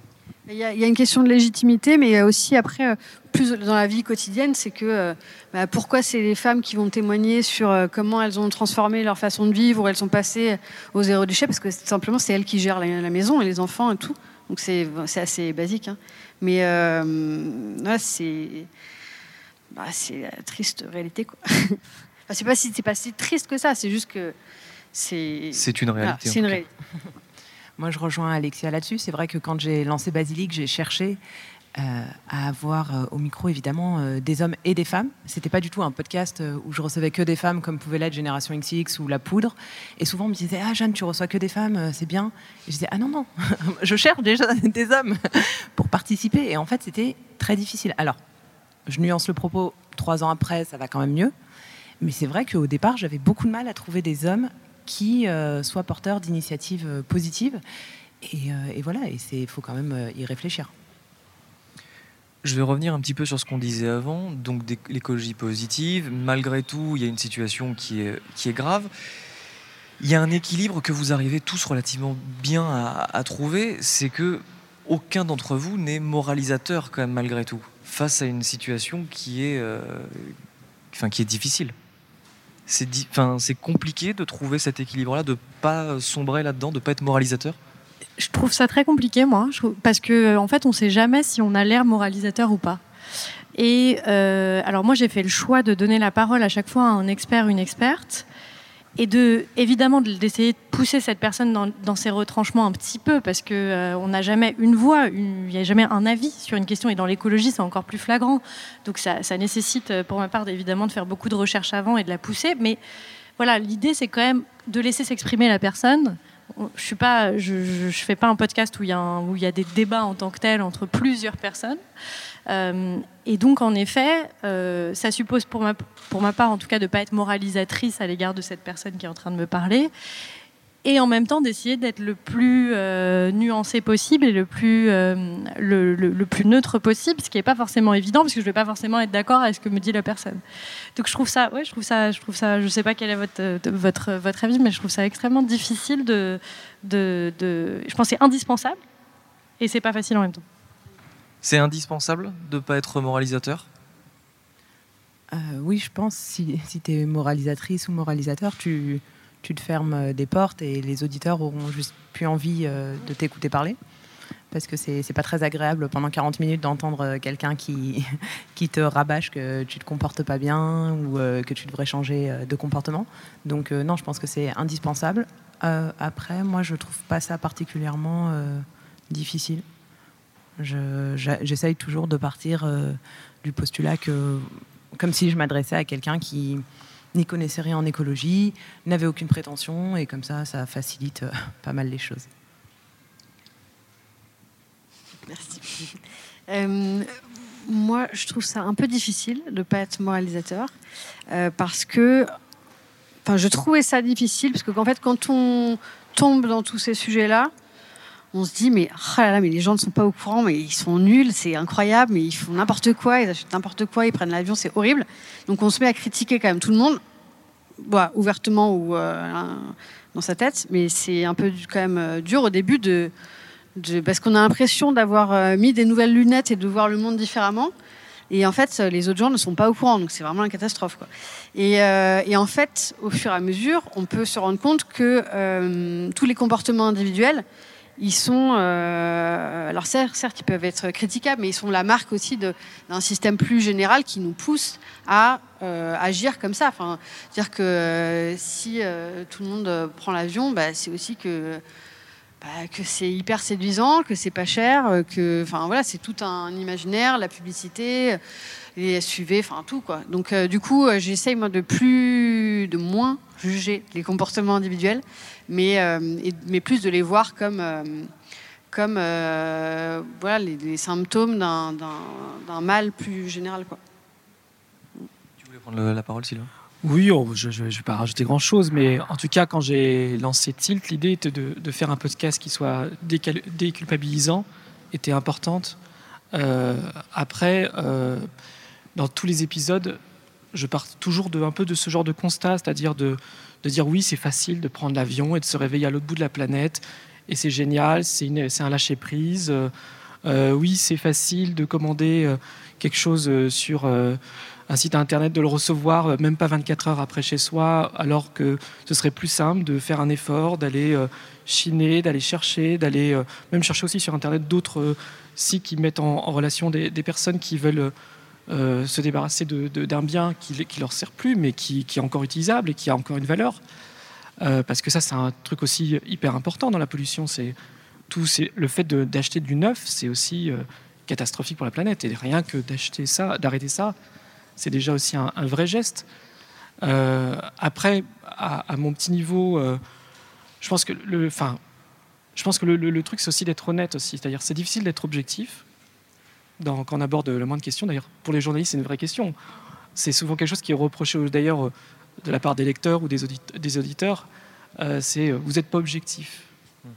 Il y, a, une question de légitimité, mais il y a aussi après, euh, plus dans la vie quotidienne, c'est que euh, bah, pourquoi c'est les femmes qui vont témoigner sur euh, comment elles ont transformé leur façon de vivre, ou elles sont passées au zéro déchet, parce que simplement c'est elles qui gèrent la, maison et les enfants et tout. Donc c'est assez basique. Hein. Mais là, c'est bah, la triste réalité. Quoi. enfin, c'est pas, si, pas si triste que ça, c'est juste que c'est. Une réalité. c'est une réalité. Moi, je rejoins Alexia là-dessus. C'est vrai que quand j'ai lancé Basilique, j'ai cherché euh, à avoir euh, au micro évidemment euh, des hommes et des femmes. C'était pas du tout un podcast où je recevais que des femmes comme pouvait l'être Génération XX ou La Poudre. Et souvent on me disait ah Jeanne tu reçois que des femmes c'est bien. Et je disais ah non non je cherche déjà des hommes pour participer. Et en fait c'était très difficile. Alors je nuance le propos. Trois ans après ça va quand même mieux. Mais c'est vrai qu'au départ j'avais beaucoup de mal à trouver des hommes qui euh, soit porteur d'initiatives euh, positives. Et, euh, et, voilà, et il faut quand même y réfléchir. Je vais revenir un petit peu sur ce qu'on disait avant, donc l'écologie positive. Malgré tout, il y a une situation qui est, qui est grave. Il y a un équilibre que vous arrivez tous relativement bien à, trouver, c'est que aucun d'entre vous n'est moralisateur quand même malgré tout, face à une situation qui est, enfin, qui est difficile c'est c'est compliqué de trouver cet équilibre-là, de pas sombrer là-dedans, de pas être moralisateur? Je trouve ça très compliqué, moi, parce que en fait, on sait jamais si on a l'air moralisateur ou pas. Et euh, alors moi, j'ai fait le choix de donner la parole à chaque fois à un expert, une experte et de évidemment d'essayer de pousser cette personne dans, ses retranchements un petit peu parce que euh, on n'a jamais une voix, il n'y a jamais un avis sur une question et dans l'écologie c'est encore plus flagrant. Donc ça, nécessite euh, pour ma part évidemment de faire beaucoup de recherches avant et de la pousser. Mais voilà, l'idée c'est quand même de laisser s'exprimer la personne. Je je, fais pas un podcast où il y a des débats en tant que tel entre plusieurs personnes. Euh, et donc, en effet, euh, ça suppose pour ma, pour ma part, en tout cas, de ne pas être moralisatrice à l'égard de cette personne qui est en train de me parler. Et en même temps, d'essayer d'être le plus euh, nuancé possible et le plus, le, le, plus neutre possible, ce qui n'est pas forcément évident, parce que je ne vais pas forcément être d'accord avec ce que me dit la personne. Donc, je trouve ça, ouais, je trouve ça, je trouve ça, je sais pas quel est votre, votre, votre avis, mais je trouve ça extrêmement difficile de, de, de je pense que c'est indispensable, et c'est pas facile en même temps. C'est indispensable de ne pas être moralisateur? Euh, Oui, je pense. Si, si tu es moralisatrice ou moralisateur, tu, te fermes euh, des portes et les auditeurs auront juste plus envie euh, de t'écouter parler. Parce que c'est pas très agréable pendant 40 minutes d'entendre quelqu'un qui, te rabâche que tu te comportes pas bien ou que tu devrais changer de comportement. Donc, non, je pense que c'est indispensable. après, moi, je trouve pas ça particulièrement difficile. J'essaye toujours de partir du postulat que, comme si je m'adressais à quelqu'un qui n'y connaissait rien en écologie, n'avait aucune prétention, et comme ça, ça facilite euh, pas mal les choses. Merci. Euh, moi, je trouve ça un peu difficile de ne pas être moralisateur, parce que, enfin, je trouvais ça difficile, parce qu'en fait, quand on tombe dans tous ces sujets-là, on se dit mais, oh mais les gens ne sont pas au courant, mais ils sont nuls, c'est incroyable, mais ils font n'importe quoi, ils achètent n'importe quoi, ils prennent l'avion, c'est horrible. Donc on se met à critiquer quand même tout le monde, bah, ouvertement ou euh, dans sa tête, mais c'est un peu quand même euh, dur au début de, parce qu'on a l'impression d'avoir euh, mis des nouvelles lunettes et de voir le monde différemment. Et en fait, les autres gens ne sont pas au courant, donc c'est vraiment une catastrophe. Et, en fait, au fur et à mesure, on peut se rendre compte que tous les comportements individuels, ils sont, euh, alors certes, ils peuvent être critiquables, mais ils sont la marque aussi d'un système plus général qui nous pousse à euh, agir comme ça. Enfin, dire que euh, si tout le monde prend l'avion, bah, c'est aussi que bah, que c'est hyper séduisant, que c'est pas cher, que, enfin voilà, c'est tout un imaginaire, la publicité, les SUV, enfin tout quoi. Donc du coup, j'essaye moi de plus, de moins juger les comportements individuels mais, euh, mais plus de les voir comme, euh, comme euh, voilà, les, symptômes d'un mal plus général. Quoi. Tu voulais prendre la parole, Sylvain? Oui, oh, je ne vais pas rajouter grand-chose, mais en tout cas, quand j'ai lancé Tilt, l'idée était de, faire un podcast qui soit déculpabilisant, était importante. après, dans tous les épisodes, je pars toujours un peu de ce genre de constat, c'est-à-dire de, de dire oui, c'est facile de prendre l'avion et de se réveiller à l'autre bout de la planète, et c'est génial, c'est un lâcher-prise. Euh, oui, c'est facile de commander quelque chose sur un site internet, de le recevoir même pas 24 heures après chez soi, alors que ce serait plus simple de faire un effort, d'aller chiner, d'aller chercher, d'aller même chercher aussi sur internet d'autres sites qui mettent en, relation des, personnes qui veulent se débarrasser d'un bien qui ne leur sert plus, mais qui, est encore utilisable et qui a encore une valeur. Euh, parce que ça, c'est un truc aussi hyper important dans la pollution. C'est tout, c'est le fait d'acheter du neuf, c'est aussi euh, catastrophique pour la planète. Et rien que d'acheter ça, d'arrêter ça, c'est déjà aussi un, vrai geste. Euh, après, à, mon petit niveau, je pense que le, enfin, je pense que le, truc, c'est aussi d'être honnête aussi. C'est-à-dire, c'est difficile d'être objectif dans, quand on aborde le moins de questions. D'ailleurs, pour les journalistes, c'est une vraie question. C'est souvent quelque chose qui est reproché d'ailleurs de la part des lecteurs ou des, des auditeurs, euh, c'est euh, vous n'êtes pas objectif. Hmm.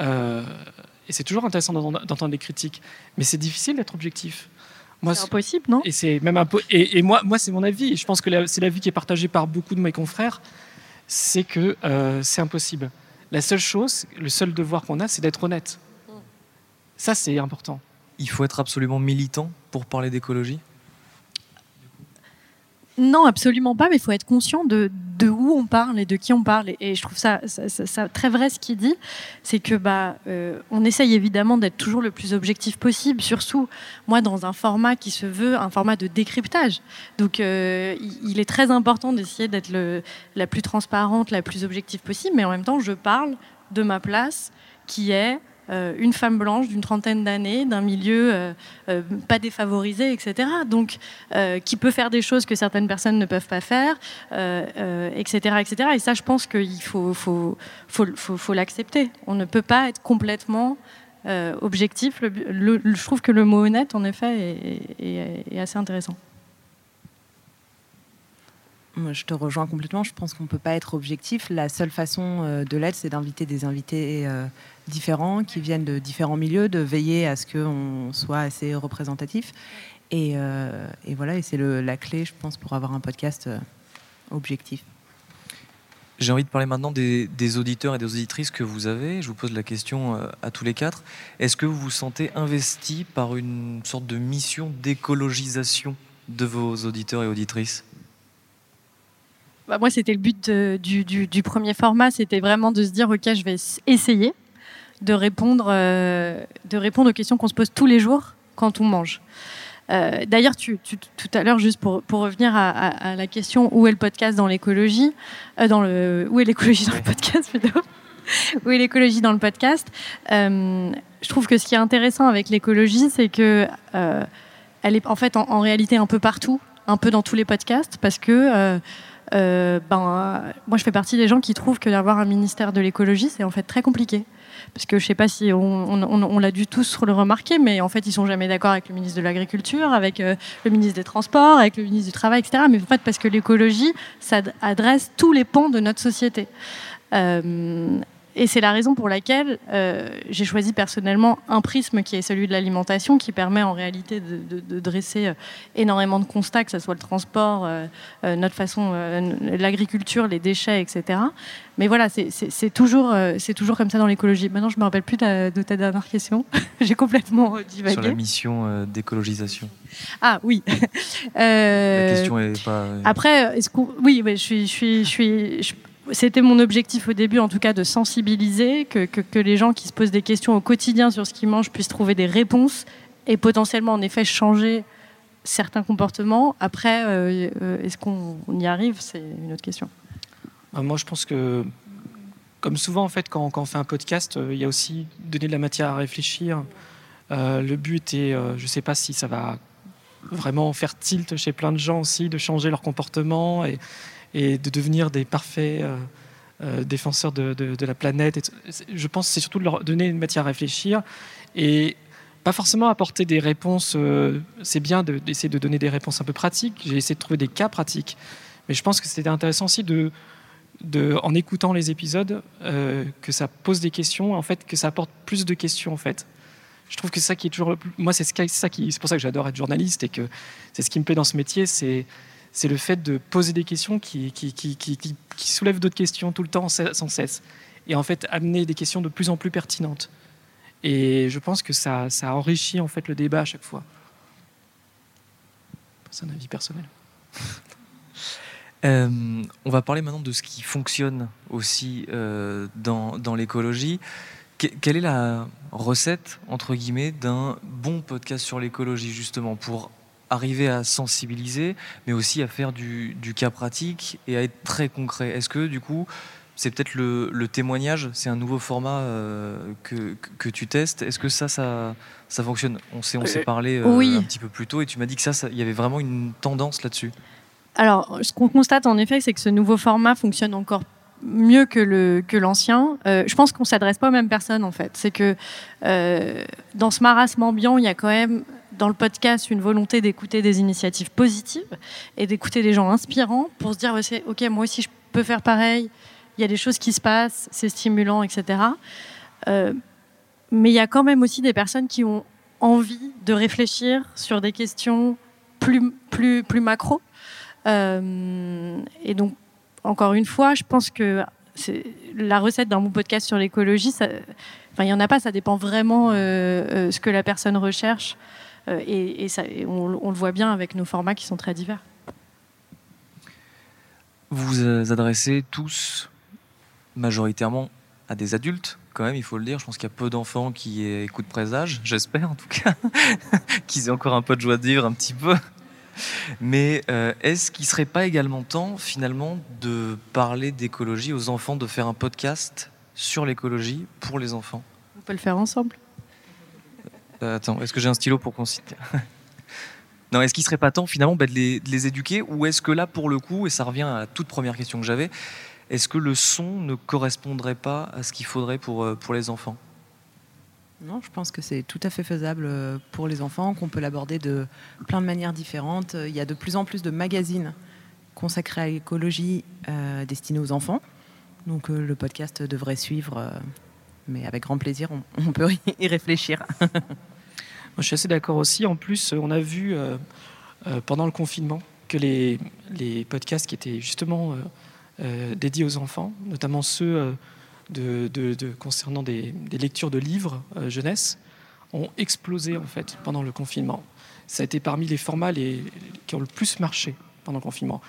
Euh, et c'est toujours intéressant d'entendre des critiques, mais c'est difficile d'être objectif. C'est impossible, non? Et c'est même un peu. Et, moi, moi c'est mon avis. Et je pense que c'est l'avis qui est partagé par beaucoup de mes confrères. C'est que c'est impossible. La seule chose, le seul devoir qu'on a, c'est d'être honnête. Hmm. Ça, c'est important. Il faut être absolument militant pour parler d'écologie? Non, absolument pas, mais il faut être conscient de, où on parle et de qui on parle. Et, je trouve ça, très vrai ce qu'il dit, c'est que bah, euh, on essaye évidemment d'être toujours le plus objectif possible, surtout moi dans un format qui se veut un format de décryptage. Donc euh, il, est très important d'essayer d'être la plus transparente, la plus objective possible, mais en même temps je parle de ma place qui est une femme blanche d'une trentaine d'années, d'un milieu euh, euh, pas défavorisé, etc. Donc, qui peut faire des choses que certaines personnes ne peuvent pas faire, etc., etc. Et ça, je pense qu'il faut, l'accepter. On ne peut pas être complètement objectif. je trouve que le mot honnête, en effet, est assez intéressant. Je te rejoins complètement. Je pense qu'on ne peut pas être objectif. La seule façon euh, de l'être, c'est d'inviter des invités euh, différents, qui viennent de différents milieux, de veiller à ce qu'on soit assez représentatif. Et, euh, voilà, et c'est la clé, je pense, pour avoir un podcast objectif. J'ai envie de parler maintenant des, des, auditeurs et des auditrices que vous avez. Je vous pose la question à tous les quatre. Est-ce que vous vous sentez investi par une sorte de mission d'écologisation de vos auditeurs et auditrices? Bah, moi, c'était le but du, premier format, c'était vraiment de se dire, ok, je vais essayer de répondre, euh, de répondre aux questions qu'on se pose tous les jours quand on mange. Euh, d'ailleurs, tout à l'heure, juste pour, revenir à, la question où est le podcast dans l'écologie, euh, dans le où est l'écologie dans le podcast plutôt, où est l'écologie dans le podcast? je trouve que ce qui est intéressant avec l'écologie, c'est que elle est en fait en, en, réalité un peu partout, un peu dans tous les podcasts, parce que ben, moi je fais partie des gens qui trouvent que d'avoir un ministère de l'écologie, c'est en fait très compliqué. Parce que je ne sais pas si on, l'a dû tous le remarquer, mais en fait ils sont jamais d'accord avec le ministre de l'Agriculture, avec euh, le ministre des Transports, avec le ministre du Travail, etc. Mais en fait parce que l'écologie, ça adresse tous les pans de notre société. Euh, et c'est la raison pour laquelle euh, j'ai choisi personnellement un prisme qui est celui de l'alimentation, qui permet en réalité de, dresser euh, énormément de constats, que ce soit le transport, euh, notre façon, l'agriculture, les déchets, etc. Mais voilà, c'est toujours, c'est toujours comme ça dans l'écologie. Maintenant, je ne me rappelle plus de, ta dernière question. j'ai complètement divagué. Sur la mission d'écologisation. Ah oui. la question est pas. Après, est-ce oui, je suis, je suis, je suis c'était mon objectif au début, en tout cas, de sensibiliser, que, les gens qui se posent des questions au quotidien sur ce qu'ils mangent puissent trouver des réponses et potentiellement, en effet, changer certains comportements. Après, euh, euh, est-ce qu'on y arrive? C'est une autre question. Euh, moi, je pense que, comme souvent, en fait, quand, on fait un podcast, il y a aussi donner de la matière à réfléchir. le but est, je ne sais pas si ça va vraiment faire tilt chez plein de gens aussi, de changer leur comportement et, et de devenir des parfaits euh, euh, défenseurs de, de, la planète. je pense que c'est surtout de leur donner une matière à réfléchir et pas forcément apporter des réponses. Euh, c'est bien d'essayer de, donner des réponses un peu pratiques. J'ai essayé de trouver des cas pratiques. Mais je pense que c'était intéressant aussi de, de, en écoutant les épisodes, que ça pose des questions, en fait, que ça apporte plus de questions, en fait. Je trouve que ça qui est toujours, moi, c'est ça qui, c'est pour ça que j'adore être journaliste et que c'est ce qui me plaît dans ce métier, c'est c'est le fait de poser des questions qui, soulèvent d'autres questions tout le temps, sans cesse. Et en fait, amener des questions de plus en plus pertinentes. Et je pense que ça, enrichit en fait le débat à chaque fois. C'est un avis personnel. Euh, on va parler maintenant de ce qui fonctionne aussi euh, dans, dans l'écologie. quelle est la recette, entre guillemets, d'un bon podcast sur l'écologie, justement, pour arriver à sensibiliser, mais aussi à faire du, du cas pratique et à être très concret Est-ce que, du coup, c'est peut-être le, le, témoignage, c'est un nouveau format euh, que, que, tu testes? Est-ce que ça, ça, ça fonctionne? On s'est, on s'est parlé oui. un petit peu plus tôt et tu m'as dit que ça, il y avait vraiment une tendance là-dessus. Alors, ce qu'on constate en effet, c'est que ce nouveau format fonctionne encore mieux que le que l'ancien. Euh, je pense qu'on s'adresse pas aux mêmes personnes en fait. C'est que euh, dans ce marasme ambiant, il y a quand même dans le podcast une volonté d'écouter des initiatives positives et d'écouter des gens inspirants pour se dire ok moi aussi je peux faire pareil. Il y a des choses qui se passent, c'est stimulant, etc. Euh, mais il y a quand même aussi des personnes qui ont envie de réfléchir sur des questions plus macro euh, et donc, encore une fois, je pense que la recette d'un bon podcast sur l'écologie, il n'y en a pas, ça dépend vraiment euh, euh, ce que la personne recherche. Et, ça, on, on, le voit bien avec nos formats qui sont très divers. Vous vous adressez tous majoritairement à des adultes, quand même, il faut le dire. Je pense qu'il y a peu d'enfants qui écoutent Présage, j'espère en tout cas, qu'ils aient encore un peu de joie de vivre un petit peu. Mais euh, est-ce qu'il ne serait pas également temps, finalement, de parler d'écologie aux enfants, de faire un podcast sur l'écologie pour les enfants? On peut le faire ensemble. Euh, attends, est-ce que j'ai un stylo pour qu'on cite Non, est-ce qu'il serait pas temps, finalement, bah, de, les, éduquer Ou est-ce que là, pour le coup, et ça revient à la toute première question que j'avais, est-ce que le son ne correspondrait pas à ce qu'il faudrait pour, euh, pour les enfants? Non, je pense que c'est tout à fait faisable euh, pour les enfants, qu'on peut l'aborder de plein de manières différentes. Il y a de plus en plus de magazines consacrés à l'écologie destinés aux enfants. Donc le podcast devrait suivre, mais avec grand plaisir, on, peut y réfléchir. je suis assez d'accord aussi. En plus, on a vu euh, pendant le confinement que les, podcasts qui étaient justement dédiés aux enfants, notamment ceux concernant des, des, lectures de livres euh, jeunesse ont explosé en fait pendant le confinement. Ça a été parmi les formats les, qui ont le plus marché pendant le confinement.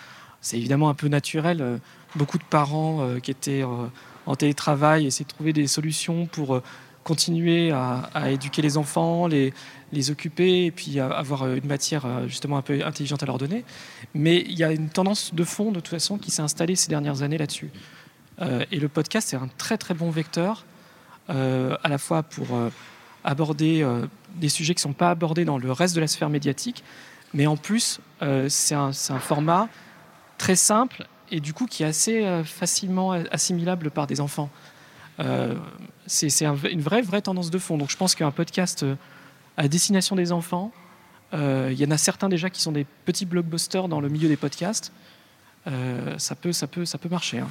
C'est évidemment un peu naturel. Euh, beaucoup de parents euh, qui étaient euh, en télétravail essaient de trouver des solutions pour euh, continuer à, éduquer les enfants, les, les occuper et puis avoir une matière euh, justement un peu intelligente à leur donner. Mais il y a une tendance de fond de toute façon qui s'est installée ces dernières années là-dessus. Euh, et le podcast, c'est un très très bon vecteur, euh, à la fois pour euh, aborder des sujets qui ne sont pas abordés dans le reste de la sphère médiatique, mais en plus, c'est un, un, format très simple et du coup qui est assez facilement assimilable par des enfants. c'est un, une vraie, vraie tendance de fond. Donc je pense qu'un podcast à destination des enfants, il y en a certains déjà qui sont des petits blockbusters dans le milieu des podcasts. ça, peut, ça, peut, ça peut marcher. Hein.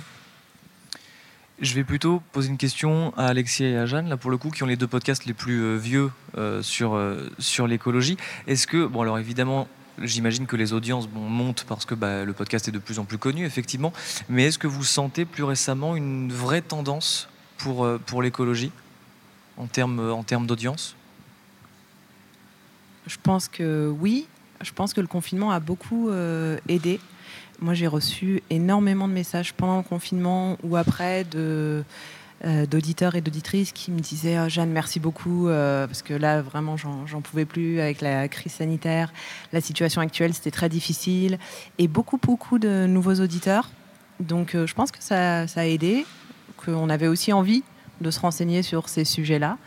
Je vais plutôt poser une question à Alexia et à Jeanne, là pour le coup, qui ont les deux podcasts les plus euh, vieux euh, sur, euh, sur l'écologie. Est-ce que, bon alors évidemment, j'imagine que les audiences montent parce que bah, le podcast est de plus en plus connu, effectivement, mais est-ce que vous sentez plus récemment une vraie tendance pour, euh, pour l'écologie en termes en termes d'audience? Je pense que oui. Je pense que le confinement a beaucoup euh, aidé. Moi j'ai reçu énormément de messages pendant le confinement ou après de euh, d'auditeurs et d'auditrices qui me disaient oh, Jeanne merci beaucoup euh, parce que là vraiment j'en pouvais plus avec la crise sanitaire la situation actuelle c'était très difficile et beaucoup beaucoup de nouveaux auditeurs donc euh, je pense que ça, ça a aidé qu'on avait aussi envie de se renseigner sur ces sujets là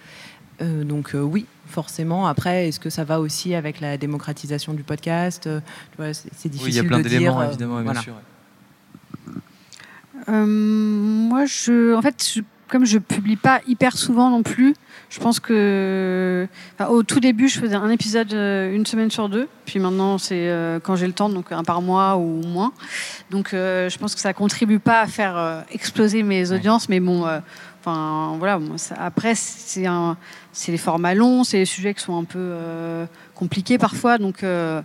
euh, donc oui forcément. Après, est-ce que ça va aussi avec la démocratisation du podcast C'est difficile oui, il y a plein d'éléments, évidemment, bien voilà. sûr. Euh, moi, je, en fait, je, comme je publie pas hyper souvent non plus, je pense que enfin, au tout début, je faisais un épisode euh, une semaine sur deux. Puis maintenant, c'est euh, quand j'ai le temps, donc un par mois ou moins. Donc, euh, je pense que ça contribue pas à faire exploser mes audiences, mais bon. Enfin, voilà. ça- après, c'est un, c'est les formats longs, c'est les sujets qui sont un peu euh, compliqués parfois, donc euh,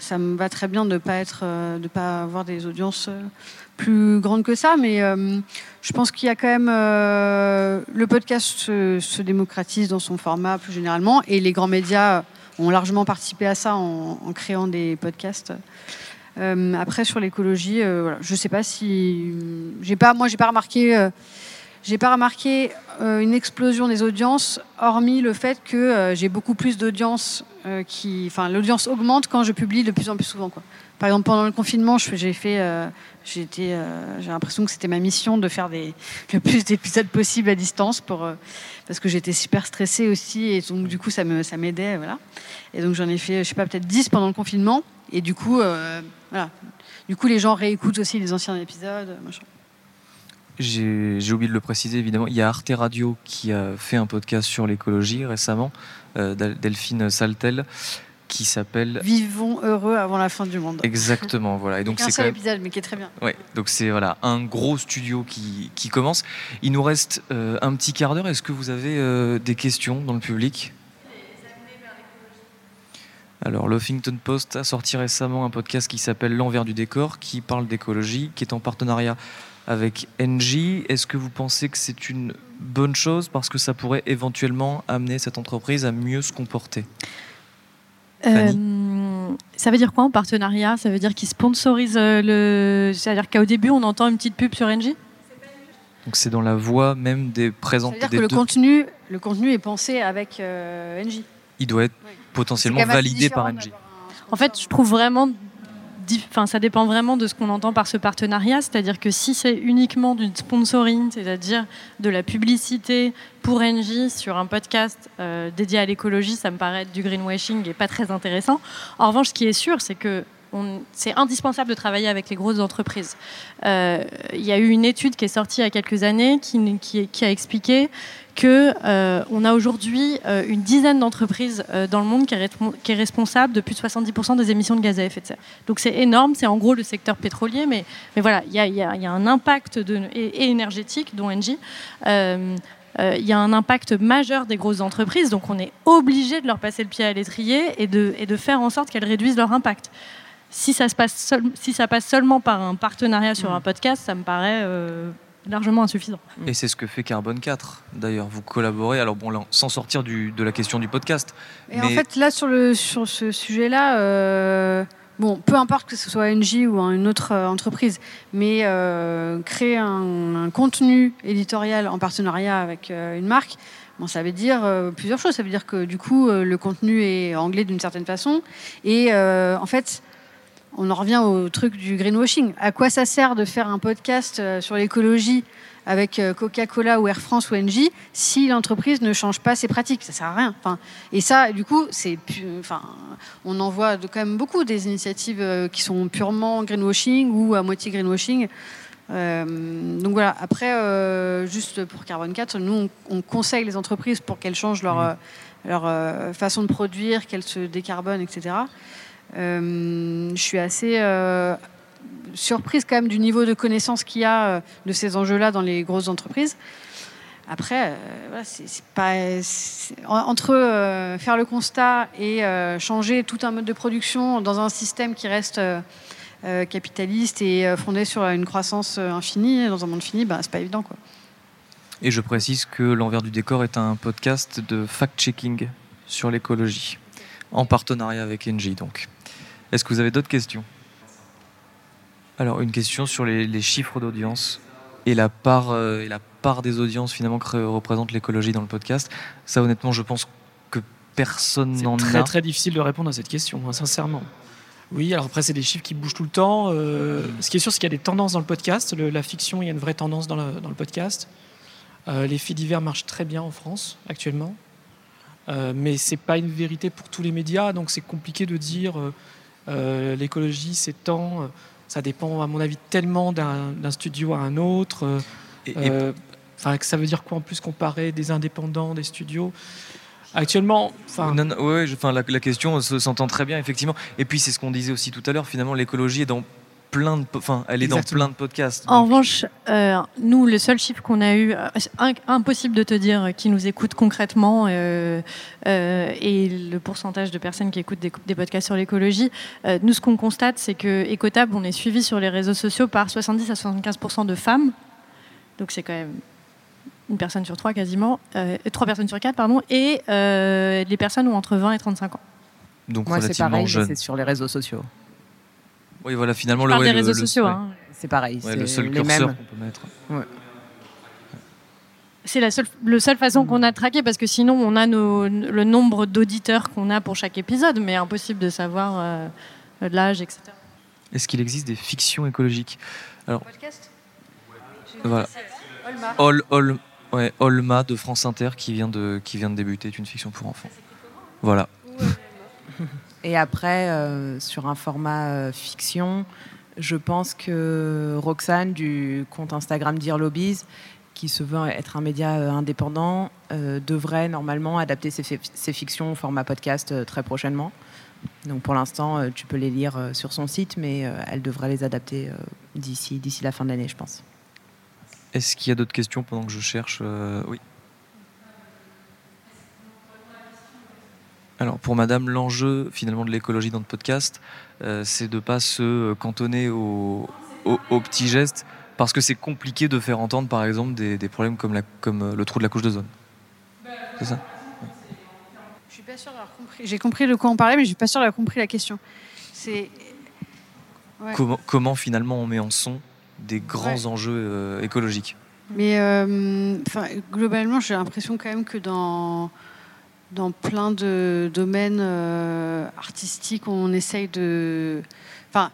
ça me va très bien de pas être, de pas avoir des audiences plus grandes que ça, mais euh, je pense qu'il y a quand même euh, le podcast se, se démocratise dans son format plus généralement et les grands médias ont largement participé à ça en, créant des podcasts. Euh, après sur l'écologie, je sais pas si j'ai pas, moi j'ai pas remarqué, j'ai pas remarqué une explosion des audiences, hormis le fait que j'ai beaucoup plus d'audience qui, enfin l'audience augmente quand je publie de plus en plus souvent. Par exemple pendant le confinement, j'ai fait, euh, j'ai l'impression que c'était ma mission de faire le plus d'épisodes possible à distance euh, parce que j'étais super stressée aussi et donc du coup ça ça m'aidait voilà. Et donc j'en ai fait, je sais pas, peut-être 10 pendant le confinement. Et du coup, euh. Du coup, les gens réécoutent aussi les anciens épisodes. J'ai oublié de le préciser, évidemment. Il y a Arte Radio qui a fait un podcast sur l'écologie récemment, Del- Delphine Saltel, qui s'appelle Vivons heureux avant la fin du monde. exactement. Voilà. Et donc un c'est seul même épisode, mais qui est très bien. Ouais, donc c'est voilà un gros studio qui, qui commence. Il nous reste euh, un petit quart d'heure. Est-ce que vous avez euh, des questions dans le public? Alors, l'Huffington Post a sorti récemment un podcast qui s'appelle L'envers du décor, qui parle d'écologie, qui est en partenariat avec Engie. Est-ce que vous pensez que c'est une bonne chose parce que ça pourrait éventuellement amener cette entreprise à mieux se comporter? Euh, ça veut dire quoi en partenariat? Ça veut dire qu'ils sponsorisent euh, le. C'est-à-dire qu'au début, on entend une petite pub sur NJ Donc, c'est dans la voix même des Ça présents veut dire des que le deux. contenu, le contenu est pensé avec euh, NJ. Il doit être Oui. potentiellement validé par sponsor. En fait, je trouve vraiment. Enfin, ça dépend vraiment de ce qu'on entend par ce partenariat. C'est-à-dire que si c'est uniquement du sponsoring, c'est-à-dire de la publicité pour NJ sur un podcast euh, dédié à l'écologie, ça me paraît être du greenwashing et pas très intéressant. En revanche, ce qui est sûr, c'est que c'est indispensable de travailler avec les grosses entreprises. Euh, Il y a eu une étude qui est sortie il y a quelques années qui, a expliqué que euh, on a aujourd'hui euh, une dizaine d'entreprises euh, dans le monde qui est, responsable de plus de 70% des émissions de gaz à effet de serre. Donc c'est énorme, c'est en gros le secteur pétrolier, mais, voilà, il y a, un impact énergétique, dont Engie. Euh, euh, il y a un impact majeur des grosses entreprises, donc on est obligé de leur passer le pied à l'étrier et de faire en sorte qu'elles réduisent leur impact. Si ça, se passe seul- si ça passe seulement par un partenariat sur Mm. un podcast, ça me paraît euh, largement insuffisant. Et c'est ce que fait Carbone 4. D'ailleurs, vous collaborez. Alors bon, là, sans sortir du- de la question du podcast. Et mais en fait, là, sur, le, sur ce sujet-là, euh, bon, peu importe que ce soit NJ ou une autre euh, entreprise, mais euh, créer un, un contenu éditorial en partenariat avec euh, une marque, bon, ça veut dire euh, plusieurs choses. Ça veut dire que du coup, euh, le contenu est anglais d'une certaine façon. Et euh, en fait, on en revient au truc du greenwashing. À quoi ça sert de faire un podcast euh, sur l'écologie avec euh, Coca-Cola ou Air France ou Engie si l'entreprise ne change pas ses pratiques? Ça sert à rien. Enfin, et ça, du coup, c'est, enfin, on en voit quand même beaucoup des initiatives euh, qui sont purement greenwashing ou à moitié greenwashing. Euh, donc voilà. Après, euh, juste pour Carbone 4, nous, on, on conseille les entreprises pour qu'elles changent leur, leur euh, façon de produire, qu'elles se décarbonent, etc. Euh, je suis assez euh, surprise quand même du niveau de connaissance qu'il y a euh, de ces enjeux-là dans les grosses entreprises. Après, c'est pas entre faire le constat et changer tout un mode de production dans un système qui reste capitaliste et fondé sur une croissance infinie dans un monde fini, bah, c'est pas évident quoi. Et je précise que l'envers du décor est un podcast de fact-checking sur l'écologie, en partenariat avec Engie. Donc, est-ce que vous avez d'autres questions? Alors, une question sur les, les chiffres d'audience et la part euh, et la part des audiences finalement que représente l'écologie dans le podcast. Ça, honnêtement, je pense que personne C'est n'en très a. très difficile de répondre à cette question, hein, sincèrement. Oui, alors après, c'est des chiffres qui bougent tout le temps. Euh, ce qui est sûr, c'est qu'il y a des tendances dans le podcast. Le- la fiction, il y a une vraie tendance dans le, dans le podcast. Euh, les faits divers marchent très bien en France actuellement. Euh, mais c'est pas une vérité pour tous les médias, donc c'est compliqué de dire euh, l'écologie, c'est tant. euh, ça dépend, à mon avis, tellement d'un studio à un autre. euh, Et- et euh, Enfin, ça veut dire quoi en plus comparer des indépendants, des studios? Actuellement, enfin, non, ouais, la, la question se- s'entend très bien, effectivement. Et puis, c'est ce qu'on disait aussi tout à l'heure, finalement, l'écologie est dans plein de, po- enfin, elle est dans plein de podcasts. En Donc, revanche, euh, nous, le seul chiffre qu'on a eu, euh, impossible de te dire qui nous écoute concrètement euh, euh, et le pourcentage de personnes qui écoutent des, des podcasts sur l'écologie. Euh, nous, ce qu'on constate, c'est que Ecotab, on est suivi sur les réseaux sociaux par 70 à 75 de femmes. Donc c'est quand même une personne sur trois quasiment, euh, trois personnes sur quatre, pardon, et euh, les personnes ont entre 20 et 35 ans. Donc Moi, c'est relativement pareil, c'est sur les réseaux sociaux. Oui, voilà, finalement, Je le, parle ouais, des le- réseaux le- sociaux. ouais. hein. C'est pareil, Ouais, c'est le seul les curseur mêmes. qu'on peut mettre. C'est la seule, le seule façon qu'on a de traquer parce que sinon on a nos- le nombre d'auditeurs qu'on a pour chaque épisode, mais impossible de savoir euh, l'âge, etc. Est-ce qu'il existe des fictions écologiques? Podcast? Voilà. Ol, Ol- ouais, Olma de France Inter qui vient de, qui vient de débuter est une fiction pour enfants. Voilà. Et après, euh, sur un format euh, fiction, je pense que Roxane du compte Instagram Dear Lobbies, qui se veut être un média euh, indépendant, devrait normalement adapter ses, ses fictions au format podcast très prochainement. Donc pour l'instant, tu peux les lire sur son site, mais elle devrait les adapter d'ici la fin de l'année, je pense. Est-ce qu'il y a d'autres questions pendant que je cherche Oui. Alors pour Madame, l'enjeu finalement de l'écologie dans le podcast, euh, c'est de pas se cantonner au- au- aux petits gestes, parce que c'est compliqué de faire entendre par exemple des, des problèmes comme, la, comme euh, le trou de la couche d'ozone. C'est ça? Je suis pas sûre d'avoir compris. J'ai compris de quoi on parlait, mais je suis pas sûre d'avoir compris la question. C'est Ouais. comment, comment finalement on met en son des grands Ouais. enjeux euh, écologiques? Mais euh, globalement, j'ai l'impression quand même que dans, dans plein de domaines euh, artistiques, on essaye de. Enfin,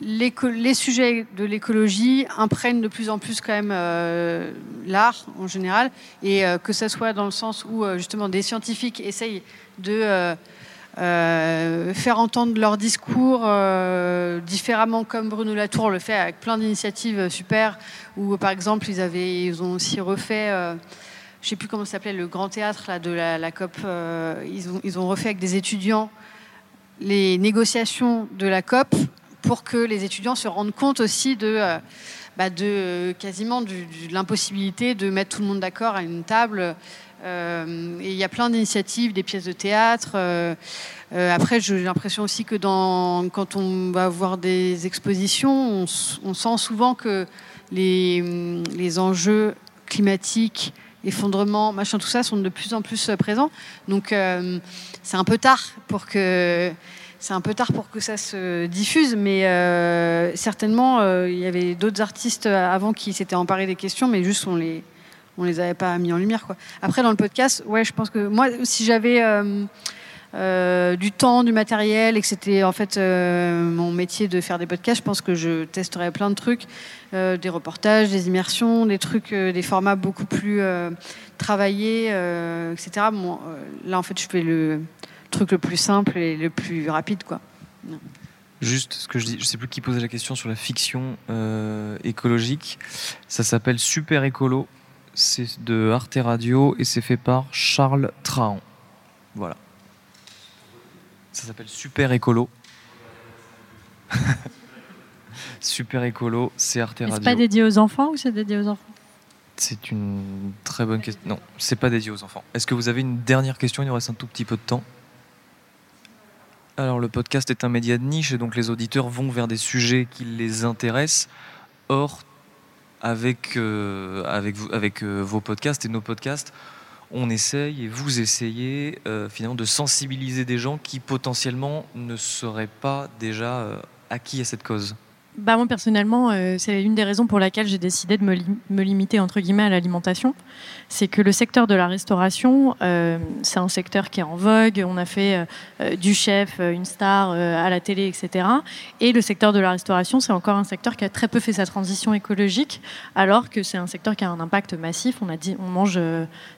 les sujets de l'écologie imprègnent de plus en plus quand même euh, l'art en général, et euh, que ce soit dans le sens où euh, justement des scientifiques essayent de faire entendre leur discours différemment, comme Bruno Latour le fait avec plein d'initiatives super où par exemple ils avaient ils ont aussi refait je sais plus comment s'appelait le grand théâtre là de la, COP euh, ils ont ils ont refait avec des étudiants les négociations de la COP pour que les étudiants se rendent compte aussi de euh, bah, euh, quasiment de l'impossibilité de mettre tout le monde d'accord à une table. Et il y a plein d'initiatives des pièces de théâtre après j'ai l'impression aussi que quand on va voir des expositions on, on sent souvent que les, hum, les enjeux climatiques, effondrement, machin, tout ça sont de plus en plus euh, présents. Donc euh, c'est un peu tard pour que c'est un peu tard pour que ça se diffuse, mais euh, certainement il y avait d'autres artistes avant qui s'étaient emparés des questions, mais juste on les on les avait pas mis en lumière quoi. Après dans le podcast, ouais, je pense que moi si j'avais euh, du temps, du matériel, et que c'était en fait euh, mon métier de faire des podcasts, je pense que je testerais plein de trucs, euh, des reportages, des immersions, des trucs, des formats beaucoup plus travaillés, etc. Là, en fait, je fais le truc le plus simple et le plus rapide, quoi. Juste ce que je dis, je sais plus qui posait la question sur la fiction écologique. Ça s'appelle Super Écolo. C'est de Arte Radio et c'est fait par Charles Trahan. Voilà. Ça s'appelle Super Écolo. Super Écolo, c'est Arte C'est pas dédié aux enfants ou c'est dédié aux enfants? C'est une très bonne question. Non, c'est pas dédié aux enfants. Est-ce que vous avez une dernière question? Il nous reste un tout petit peu de temps. Alors, le podcast est un média de niche et donc les auditeurs vont vers des sujets qui les intéressent. Or, avec, euh, avec, vous- avec euh, vos podcasts et nos podcasts, on essaye et vous essayez euh, finalement de sensibiliser des gens qui potentiellement ne seraient pas déjà euh, acquis à cette cause. Bah moi personnellement, euh, c'est l'une des raisons pour laquelle j'ai décidé de me, lim- me limiter entre guillemets à l'alimentation. C'est que le secteur de la restauration, euh, c'est un secteur qui est en vogue. On a fait euh, du chef une star à la télé, etc. Et le secteur de la restauration, c'est encore un secteur qui a très peu fait sa transition écologique, alors que c'est un secteur qui a un impact massif. On a dit, on mange,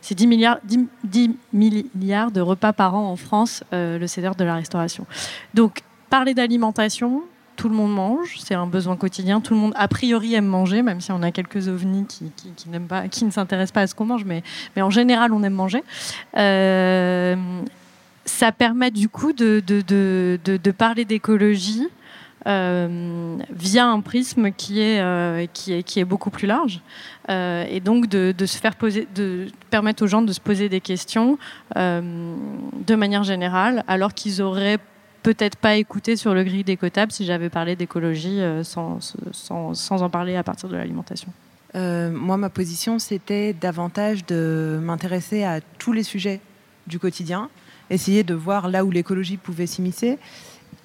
c'est 10 milliards, 10, 10 milliards de repas par an en France, le secteur de la restauration. Donc parler d'alimentation, tout le monde mange, c'est un besoin quotidien. Tout le monde, a priori, aime manger, même si on a quelques ovnis qui, qui, qui n'aiment pas, qui ne s'intéressent pas à ce qu'on mange, mais, mais en général, on aime manger. Euh, ça permet du coup de, de, de, de, parler d'écologie euh, via un prisme qui est, euh, qui est, qui est beaucoup plus large. Et donc de, de se faire poser, de permettre aux gens de se poser des questions de manière générale, alors qu'ils auraient peut-être pas écouté sur le grill d'écotable si j'avais parlé d'écologie euh, sans, sans, sans en parler à partir de l'alimentation. Euh, moi, ma position, c'était davantage de m'intéresser à tous les sujets du quotidien, essayer de voir là où l'écologie pouvait s'immiscer,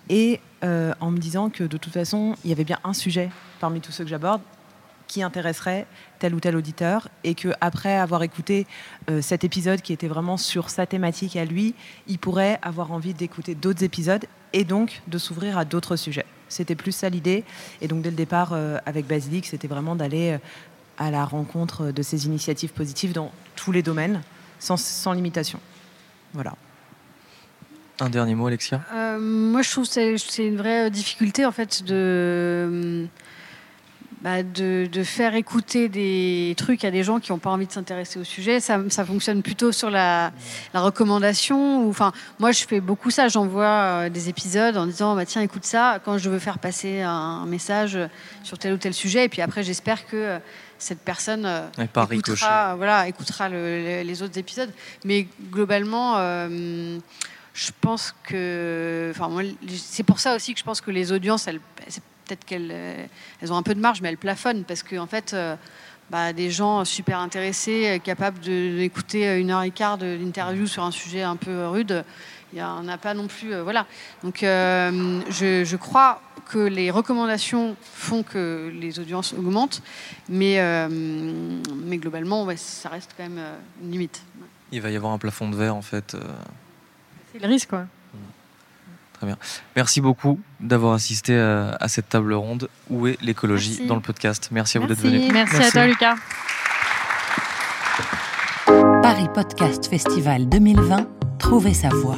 et euh, en me disant que de toute façon, il y avait bien un sujet parmi tous ceux que j'aborde qui intéresserait tel ou tel auditeur et que après avoir écouté euh, cet épisode qui était vraiment sur sa thématique à lui, il pourrait avoir envie d'écouter d'autres épisodes et donc de s'ouvrir à d'autres sujets. C'était plus ça l'idée. Et donc dès le départ euh, avec Basilic, c'était vraiment d'aller euh, à la rencontre de ces initiatives positives dans tous les domaines, sans, sans limitation. Voilà. Un dernier mot, Alexia? Euh, moi, je trouve que c'est une vraie difficulté en fait de, bah, de, de faire écouter des trucs à des gens qui n'ont pas envie de s'intéresser au sujet. Ça, ça fonctionne plutôt sur la, la recommandation. Enfin, moi, je fais beaucoup ça. J'envoie euh, des épisodes en disant bah, tiens, écoute ça quand je veux faire passer un, un message sur tel ou tel sujet. Et puis après, j'espère que euh, cette personne euh, écoutera, voilà, écoutera le- le- les autres épisodes. Mais globalement, euh, je pense que, enfin, c'est pour ça aussi que je pense que les audiences, elles, peut-être qu'elles, euh, elles ont un peu de marge, mais elles plafonnent parce que en fait, euh, bah, des gens super intéressés, euh, capables d'écouter une heure et quart d'interview sur un sujet un peu rude, il y en a pas non plus, euh, voilà. Donc, euh, je, je crois que les recommandations font que les audiences augmentent, mais, euh, mais globalement, ouais, ça reste quand même une limite. Il va y avoir un plafond de verre en fait. C'est le risque, quoi. Merci beaucoup d'avoir assisté à, à cette table ronde. Où est l'écologie Merci. dans le podcast? Merci à vous d'être Merci. venus. Merci, à Merci. toi, Lucas. Paris Podcast Festival 2020, trouver sa voie.